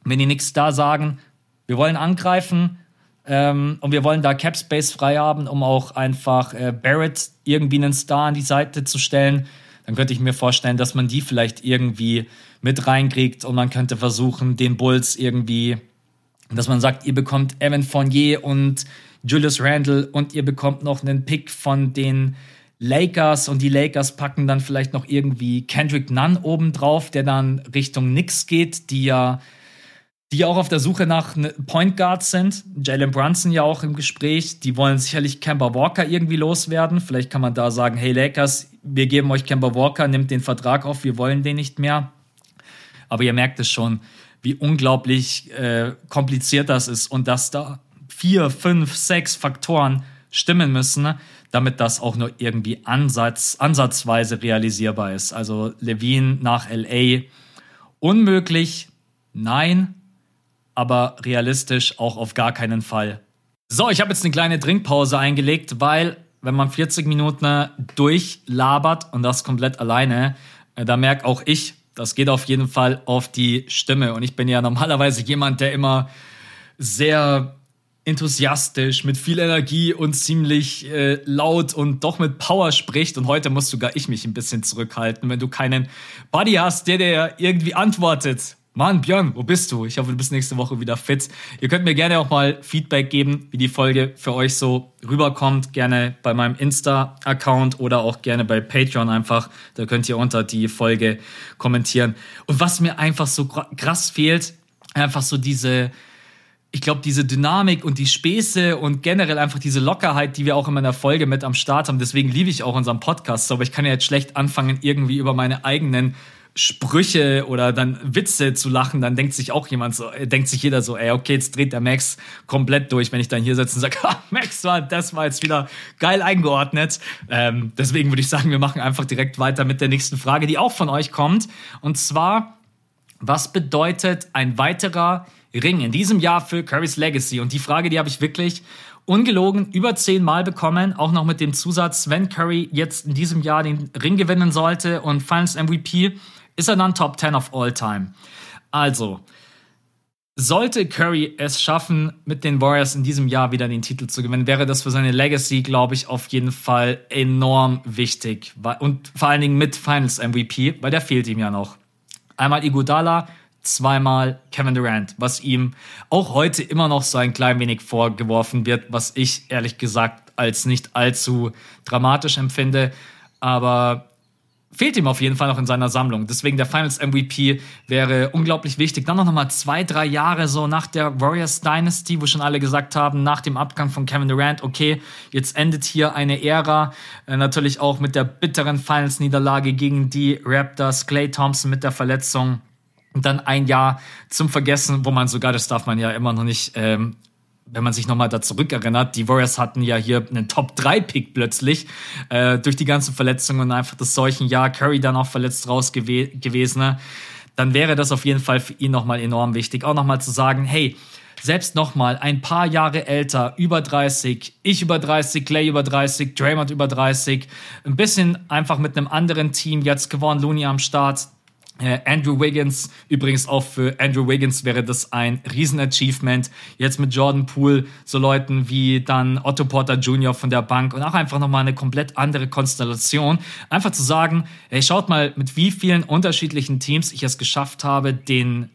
Wenn die nichts da sagen, wir wollen angreifen ähm, und wir wollen da Cap Space frei haben, um auch einfach äh, Barrett irgendwie einen Star an die Seite zu stellen, dann könnte ich mir vorstellen, dass man die vielleicht irgendwie mit reinkriegt und man könnte versuchen, den Bulls irgendwie dass man sagt, ihr bekommt Evan Fournier und Julius Randle und ihr bekommt noch einen Pick von den Lakers und die Lakers packen dann vielleicht noch irgendwie Kendrick Nunn obendrauf, der dann Richtung Knicks geht, die ja, die auch auf der Suche nach ne, Point Guards sind. Jalen Brunson ja auch im Gespräch. Die wollen sicherlich Kemba Walker irgendwie loswerden. Vielleicht kann man da sagen, hey Lakers, wir geben euch Kemba Walker, nimmt den Vertrag auf, wir wollen den nicht mehr. Aber ihr merkt es schon, wie unglaublich äh, kompliziert das ist und dass da vier, fünf, sechs Faktoren stimmen müssen, damit das auch nur irgendwie Ansatz, ansatzweise realisierbar ist. Also Levine nach LA unmöglich, nein, aber realistisch auch auf gar keinen Fall. So, ich habe jetzt eine kleine Trinkpause eingelegt, weil wenn man 40 Minuten durchlabert und das komplett alleine, äh, da merke auch ich, das geht auf jeden Fall auf die Stimme. Und ich bin ja normalerweise jemand, der immer sehr enthusiastisch, mit viel Energie und ziemlich äh, laut und doch mit Power spricht. Und heute muss sogar ich mich ein bisschen zurückhalten, wenn du keinen Buddy hast, der dir irgendwie antwortet. Mann, Björn, wo bist du? Ich hoffe, du bist nächste Woche wieder fit. Ihr könnt mir gerne auch mal Feedback geben, wie die Folge für euch so rüberkommt. Gerne bei meinem Insta-Account oder auch gerne bei Patreon einfach. Da könnt ihr unter die Folge kommentieren. Und was mir einfach so krass fehlt, einfach so diese, ich glaube, diese Dynamik und die Späße und generell einfach diese Lockerheit, die wir auch in meiner Folge mit am Start haben. Deswegen liebe ich auch unseren Podcast. Aber ich kann ja jetzt schlecht anfangen, irgendwie über meine eigenen Sprüche oder dann Witze zu lachen, dann denkt sich auch jemand so, äh, denkt sich jeder so, ey, okay, jetzt dreht der Max komplett durch, wenn ich dann hier sitze und sage, ah, Max, das war jetzt wieder geil eingeordnet. Ähm, deswegen würde ich sagen, wir machen einfach direkt weiter mit der nächsten Frage, die auch von euch kommt. Und zwar, was bedeutet ein weiterer Ring in diesem Jahr für Currys Legacy? Und die Frage, die habe ich wirklich ungelogen über zehnmal bekommen, auch noch mit dem Zusatz, wenn Curry jetzt in diesem Jahr den Ring gewinnen sollte und Finals MVP, ist er dann Top 10 of All Time. Also, sollte Curry es schaffen, mit den Warriors in diesem Jahr wieder den Titel zu gewinnen, wäre das für seine Legacy, glaube ich, auf jeden Fall enorm wichtig. Und vor allen Dingen mit Finals MVP, weil der fehlt ihm ja noch. Einmal Iguodala, zweimal Kevin Durant, was ihm auch heute immer noch so ein klein wenig vorgeworfen wird, was ich ehrlich gesagt als nicht allzu dramatisch empfinde. Aber fehlt ihm auf jeden Fall noch in seiner Sammlung. Deswegen der Finals MVP wäre unglaublich wichtig. Dann noch mal zwei, drei Jahre so nach der Warriors Dynasty, wo schon alle gesagt haben, nach dem Abgang von Kevin Durant, okay, jetzt endet hier eine Ära. Äh, natürlich auch mit der bitteren Finals-Niederlage gegen die Raptors, Clay Thompson mit der Verletzung. Und dann ein Jahr zum Vergessen, wo man sogar, das darf man ja immer noch nicht ähm, wenn man sich nochmal da zurückerinnert, die Warriors hatten ja hier einen Top-3-Pick plötzlich äh, durch die ganzen Verletzungen und einfach das solchen Jahr, Curry dann auch verletzt raus gew gewesen, ne? dann wäre das auf jeden Fall für ihn nochmal enorm wichtig. Auch nochmal zu sagen, hey, selbst nochmal ein paar Jahre älter, über 30, ich über 30, Clay über 30, Draymond über 30, ein bisschen einfach mit einem anderen Team jetzt gewonnen, Looney am Start, Andrew Wiggins, übrigens auch für Andrew Wiggins wäre das ein Riesenachievement. Jetzt mit Jordan Poole, so Leuten wie dann Otto Porter Jr. von der Bank und auch einfach nochmal eine komplett andere Konstellation. Einfach zu sagen, ey, schaut mal, mit wie vielen unterschiedlichen Teams ich es geschafft habe, den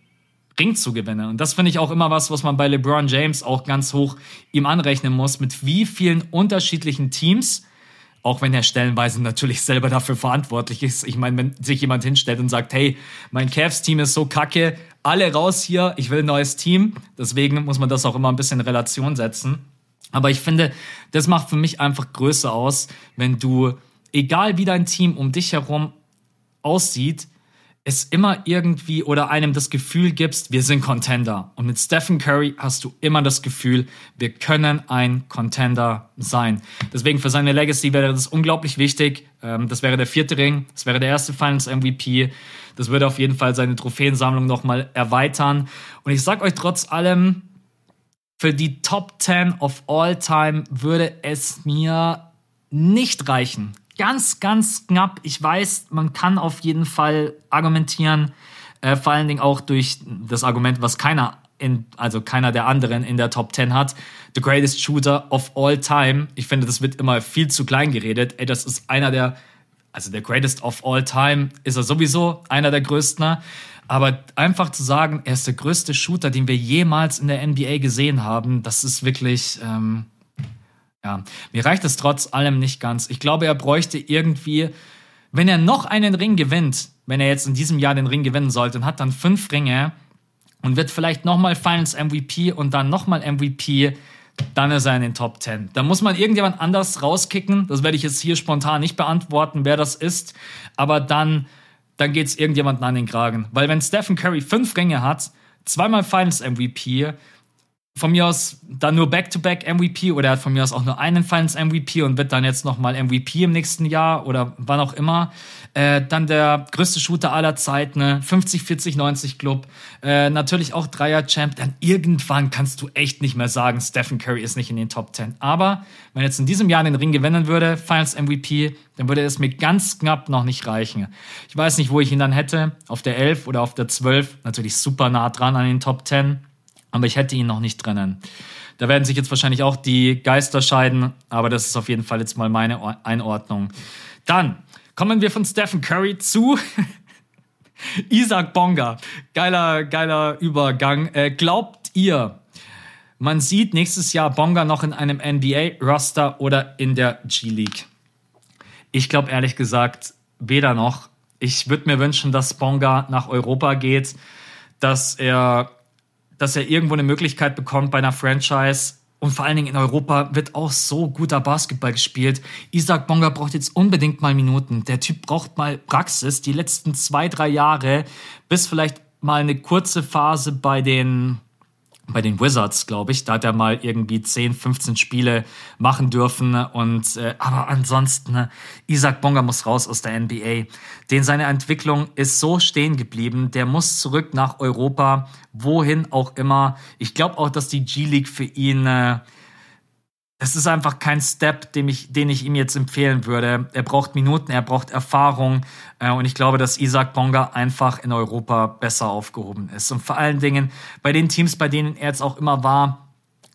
Ring zu gewinnen. Und das finde ich auch immer was, was man bei LeBron James auch ganz hoch ihm anrechnen muss, mit wie vielen unterschiedlichen Teams auch wenn er stellenweise natürlich selber dafür verantwortlich ist. Ich meine, wenn sich jemand hinstellt und sagt, hey, mein Cavs-Team ist so kacke, alle raus hier, ich will ein neues Team. Deswegen muss man das auch immer ein bisschen in Relation setzen. Aber ich finde, das macht für mich einfach Größe aus, wenn du, egal wie dein Team um dich herum aussieht, es immer irgendwie oder einem das Gefühl gibst, wir sind Contender. Und mit Stephen Curry hast du immer das Gefühl, wir können ein Contender sein. Deswegen für seine Legacy wäre das unglaublich wichtig. Ähm, das wäre der vierte Ring, das wäre der erste Finals MVP. Das würde auf jeden Fall seine Trophäensammlung nochmal erweitern. Und ich sag euch trotz allem, für die Top 10 of all time würde es mir nicht reichen ganz, ganz knapp. Ich weiß, man kann auf jeden Fall argumentieren, äh, vor allen Dingen auch durch das Argument, was keiner in, also keiner der anderen in der Top 10 hat. The greatest shooter of all time. Ich finde, das wird immer viel zu klein geredet. Ey, das ist einer der, also der greatest of all time ist er sowieso einer der größten. Aber einfach zu sagen, er ist der größte Shooter, den wir jemals in der NBA gesehen haben, das ist wirklich, ähm, Ja, mir reicht es trotz allem nicht ganz. Ich glaube, er bräuchte irgendwie, wenn er noch einen Ring gewinnt, wenn er jetzt in diesem Jahr den Ring gewinnen sollte und hat dann fünf Ringe und wird vielleicht nochmal Finals MVP und dann nochmal MVP, dann ist er in den Top 10. Da muss man irgendjemand anders rauskicken. Das werde ich jetzt hier spontan nicht beantworten, wer das ist. Aber dann, dann geht es irgendjemanden an den Kragen. Weil wenn Stephen Curry fünf Ringe hat, zweimal Finals MVP von mir aus dann nur Back-to-Back MVP oder er hat von mir aus auch nur einen Finals MVP und wird dann jetzt nochmal MVP im nächsten Jahr oder wann auch immer. Äh, dann der größte Shooter aller Zeiten, ne? 50, 40, 90 Club. Äh, natürlich auch Dreier-Champ. Dann irgendwann kannst du echt nicht mehr sagen, Stephen Curry ist nicht in den Top 10. Aber wenn er jetzt in diesem Jahr den Ring gewinnen würde, Finals MVP, dann würde es mir ganz knapp noch nicht reichen. Ich weiß nicht, wo ich ihn dann hätte. Auf der 11 oder auf der 12. Natürlich super nah dran an den Top 10 aber ich hätte ihn noch nicht drinnen. Da werden sich jetzt wahrscheinlich auch die Geister scheiden, aber das ist auf jeden Fall jetzt mal meine Einordnung. Dann kommen wir von Stephen Curry zu Isaac Bonga. Geiler, geiler Übergang. Äh, glaubt ihr, man sieht nächstes Jahr Bonga noch in einem NBA-Roster oder in der G-League? Ich glaube ehrlich gesagt, weder noch. Ich würde mir wünschen, dass Bonga nach Europa geht, dass er dass er irgendwo eine Möglichkeit bekommt bei einer Franchise. Und vor allen Dingen in Europa wird auch so guter Basketball gespielt. Isaac Bonga braucht jetzt unbedingt mal Minuten. Der Typ braucht mal Praxis. Die letzten zwei, drei Jahre, bis vielleicht mal eine kurze Phase bei den bei den Wizards, glaube ich. Da hat er mal irgendwie 10, 15 Spiele machen dürfen. Und äh, aber ansonsten, ne, Isaac Bonga muss raus aus der NBA. Den seine Entwicklung ist so stehen geblieben. Der muss zurück nach Europa, wohin auch immer. Ich glaube auch, dass die G-League für ihn äh, es ist einfach kein Step, den ich, den ich ihm jetzt empfehlen würde. Er braucht Minuten, er braucht Erfahrung äh, und ich glaube, dass Isaac Bonga einfach in Europa besser aufgehoben ist. Und vor allen Dingen bei den Teams, bei denen er jetzt auch immer war,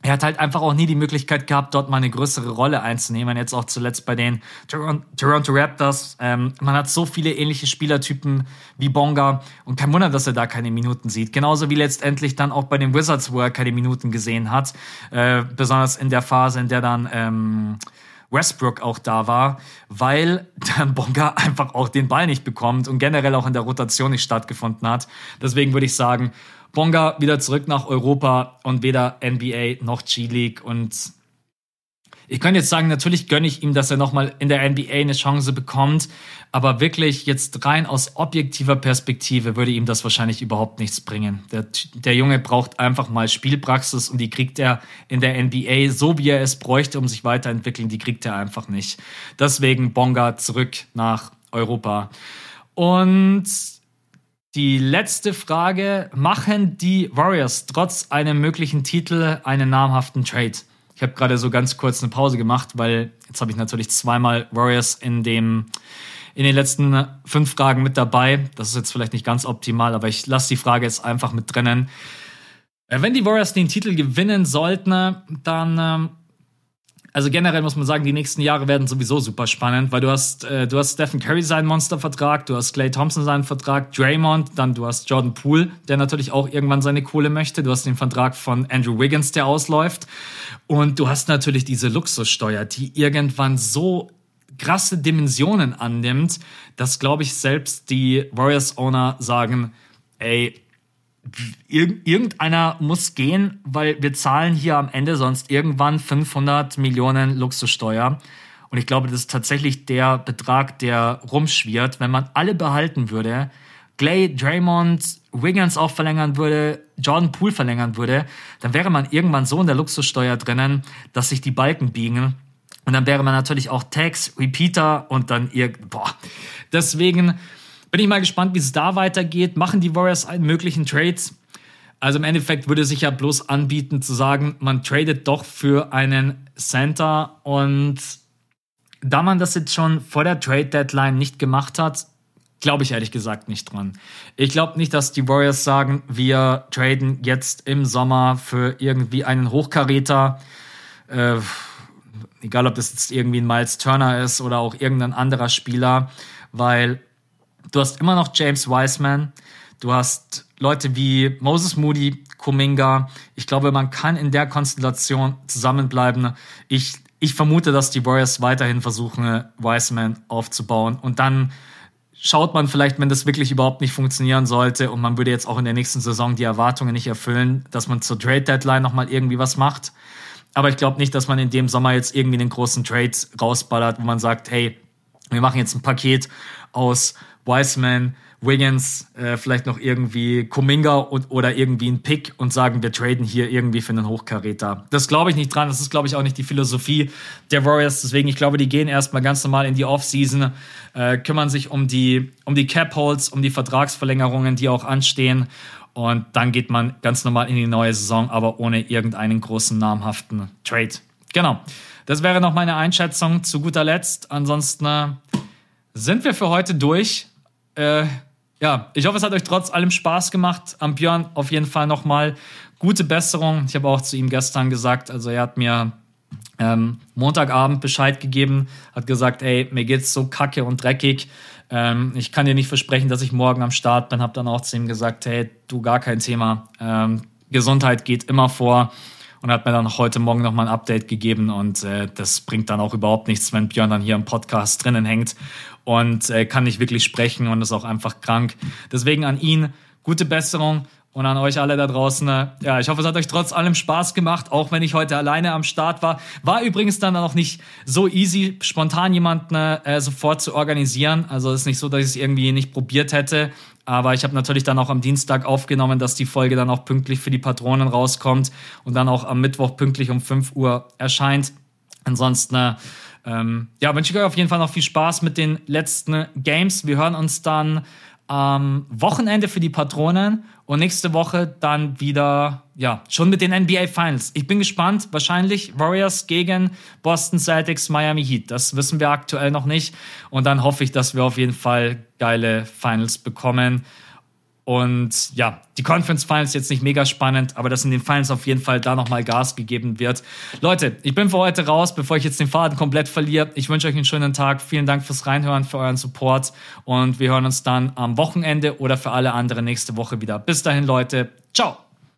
er hat halt einfach auch nie die Möglichkeit gehabt, dort mal eine größere Rolle einzunehmen. Jetzt auch zuletzt bei den Toronto Raptors. Ähm, man hat so viele ähnliche Spielertypen wie Bonga und kein Wunder, dass er da keine Minuten sieht. Genauso wie letztendlich dann auch bei den Wizards, wo er keine Minuten gesehen hat. Äh, besonders in der Phase, in der dann ähm, Westbrook auch da war, weil dann Bonga einfach auch den Ball nicht bekommt und generell auch in der Rotation nicht stattgefunden hat. Deswegen würde ich sagen, Bonga wieder zurück nach Europa und weder NBA noch G-League. Und ich könnte jetzt sagen, natürlich gönne ich ihm, dass er nochmal in der NBA eine Chance bekommt. Aber wirklich jetzt rein aus objektiver Perspektive würde ihm das wahrscheinlich überhaupt nichts bringen. Der, der Junge braucht einfach mal Spielpraxis und die kriegt er in der NBA, so wie er es bräuchte, um sich weiterentwickeln, die kriegt er einfach nicht. Deswegen Bonga zurück nach Europa. Und die letzte Frage. Machen die Warriors trotz einem möglichen Titel einen namhaften Trade? Ich habe gerade so ganz kurz eine Pause gemacht, weil jetzt habe ich natürlich zweimal Warriors in dem in den letzten fünf Fragen mit dabei. Das ist jetzt vielleicht nicht ganz optimal, aber ich lasse die Frage jetzt einfach mit drinnen. Äh, wenn die Warriors den Titel gewinnen sollten, dann ähm, also generell muss man sagen, die nächsten Jahre werden sowieso super spannend, weil du hast, äh, du hast Stephen Curry seinen Monstervertrag, du hast Clay Thompson seinen Vertrag, Draymond, dann du hast Jordan Poole, der natürlich auch irgendwann seine Kohle möchte, du hast den Vertrag von Andrew Wiggins, der ausläuft. Und du hast natürlich diese Luxussteuer, die irgendwann so krasse Dimensionen annimmt, dass glaube ich selbst die Warriors Owner sagen, ey, irgendeiner muss gehen, weil wir zahlen hier am Ende sonst irgendwann 500 Millionen Luxussteuer. Und ich glaube, das ist tatsächlich der Betrag, der rumschwirrt. Wenn man alle behalten würde, Clay, Draymond, Wiggins auch verlängern würde, Jordan Poole verlängern würde, dann wäre man irgendwann so in der Luxussteuer drinnen, dass sich die Balken biegen. Und dann wäre man natürlich auch Tax, Repeater und dann ihr, boah. Deswegen, bin ich mal gespannt, wie es da weitergeht. Machen die Warriors einen möglichen Trades? Also im Endeffekt würde sich ja bloß anbieten zu sagen, man tradet doch für einen Center und da man das jetzt schon vor der Trade Deadline nicht gemacht hat, glaube ich ehrlich gesagt nicht dran. Ich glaube nicht, dass die Warriors sagen, wir traden jetzt im Sommer für irgendwie einen Hochkaräter. Äh, egal, ob das jetzt irgendwie ein Miles Turner ist oder auch irgendein anderer Spieler, weil Du hast immer noch James Wiseman. Du hast Leute wie Moses Moody, Kuminga. Ich glaube, man kann in der Konstellation zusammenbleiben. Ich ich vermute, dass die Warriors weiterhin versuchen, Wiseman aufzubauen. Und dann schaut man vielleicht, wenn das wirklich überhaupt nicht funktionieren sollte und man würde jetzt auch in der nächsten Saison die Erwartungen nicht erfüllen, dass man zur Trade Deadline nochmal irgendwie was macht. Aber ich glaube nicht, dass man in dem Sommer jetzt irgendwie einen großen Trade rausballert, wo man sagt, hey, wir machen jetzt ein Paket aus Wiseman, Wiggins, äh, vielleicht noch irgendwie Kuminga und, oder irgendwie ein Pick und sagen, wir traden hier irgendwie für einen Hochkaräter. Das glaube ich nicht dran. Das ist, glaube ich, auch nicht die Philosophie der Warriors. Deswegen, ich glaube, die gehen erstmal ganz normal in die Offseason, äh, kümmern sich um die, um die Cap-Holds, um die Vertragsverlängerungen, die auch anstehen. Und dann geht man ganz normal in die neue Saison, aber ohne irgendeinen großen namhaften Trade. Genau. Das wäre noch meine Einschätzung zu guter Letzt. Ansonsten äh, sind wir für heute durch. Äh, ja, ich hoffe, es hat euch trotz allem Spaß gemacht. Am Björn auf jeden Fall nochmal gute Besserung. Ich habe auch zu ihm gestern gesagt, also er hat mir ähm, Montagabend Bescheid gegeben, hat gesagt, ey, mir geht's so kacke und dreckig. Ähm, ich kann dir nicht versprechen, dass ich morgen am Start bin. Hab dann auch zu ihm gesagt, hey, du gar kein Thema. Ähm, Gesundheit geht immer vor und hat mir dann heute Morgen nochmal ein Update gegeben und äh, das bringt dann auch überhaupt nichts, wenn Björn dann hier im Podcast drinnen hängt und äh, kann nicht wirklich sprechen und ist auch einfach krank. Deswegen an ihn gute Besserung und an euch alle da draußen. Äh, ja, ich hoffe, es hat euch trotz allem Spaß gemacht, auch wenn ich heute alleine am Start war. War übrigens dann auch nicht so easy, spontan jemanden äh, sofort zu organisieren. Also ist nicht so, dass ich es irgendwie nicht probiert hätte. Aber ich habe natürlich dann auch am Dienstag aufgenommen, dass die Folge dann auch pünktlich für die Patronen rauskommt und dann auch am Mittwoch pünktlich um 5 Uhr erscheint. Ansonsten, äh, ähm, ja, wünsche ich euch auf jeden Fall noch viel Spaß mit den letzten Games. Wir hören uns dann am Wochenende für die Patronen und nächste Woche dann wieder, ja, schon mit den NBA Finals. Ich bin gespannt. Wahrscheinlich Warriors gegen Boston Celtics, Miami Heat. Das wissen wir aktuell noch nicht. Und dann hoffe ich, dass wir auf jeden Fall geile Finals bekommen. Und ja, die Conference Finals jetzt nicht mega spannend, aber dass in den Finals auf jeden Fall da nochmal Gas gegeben wird. Leute, ich bin für heute raus, bevor ich jetzt den Faden komplett verliere. Ich wünsche euch einen schönen Tag. Vielen Dank fürs Reinhören, für euren Support. Und wir hören uns dann am Wochenende oder für alle anderen nächste Woche wieder. Bis dahin, Leute. Ciao.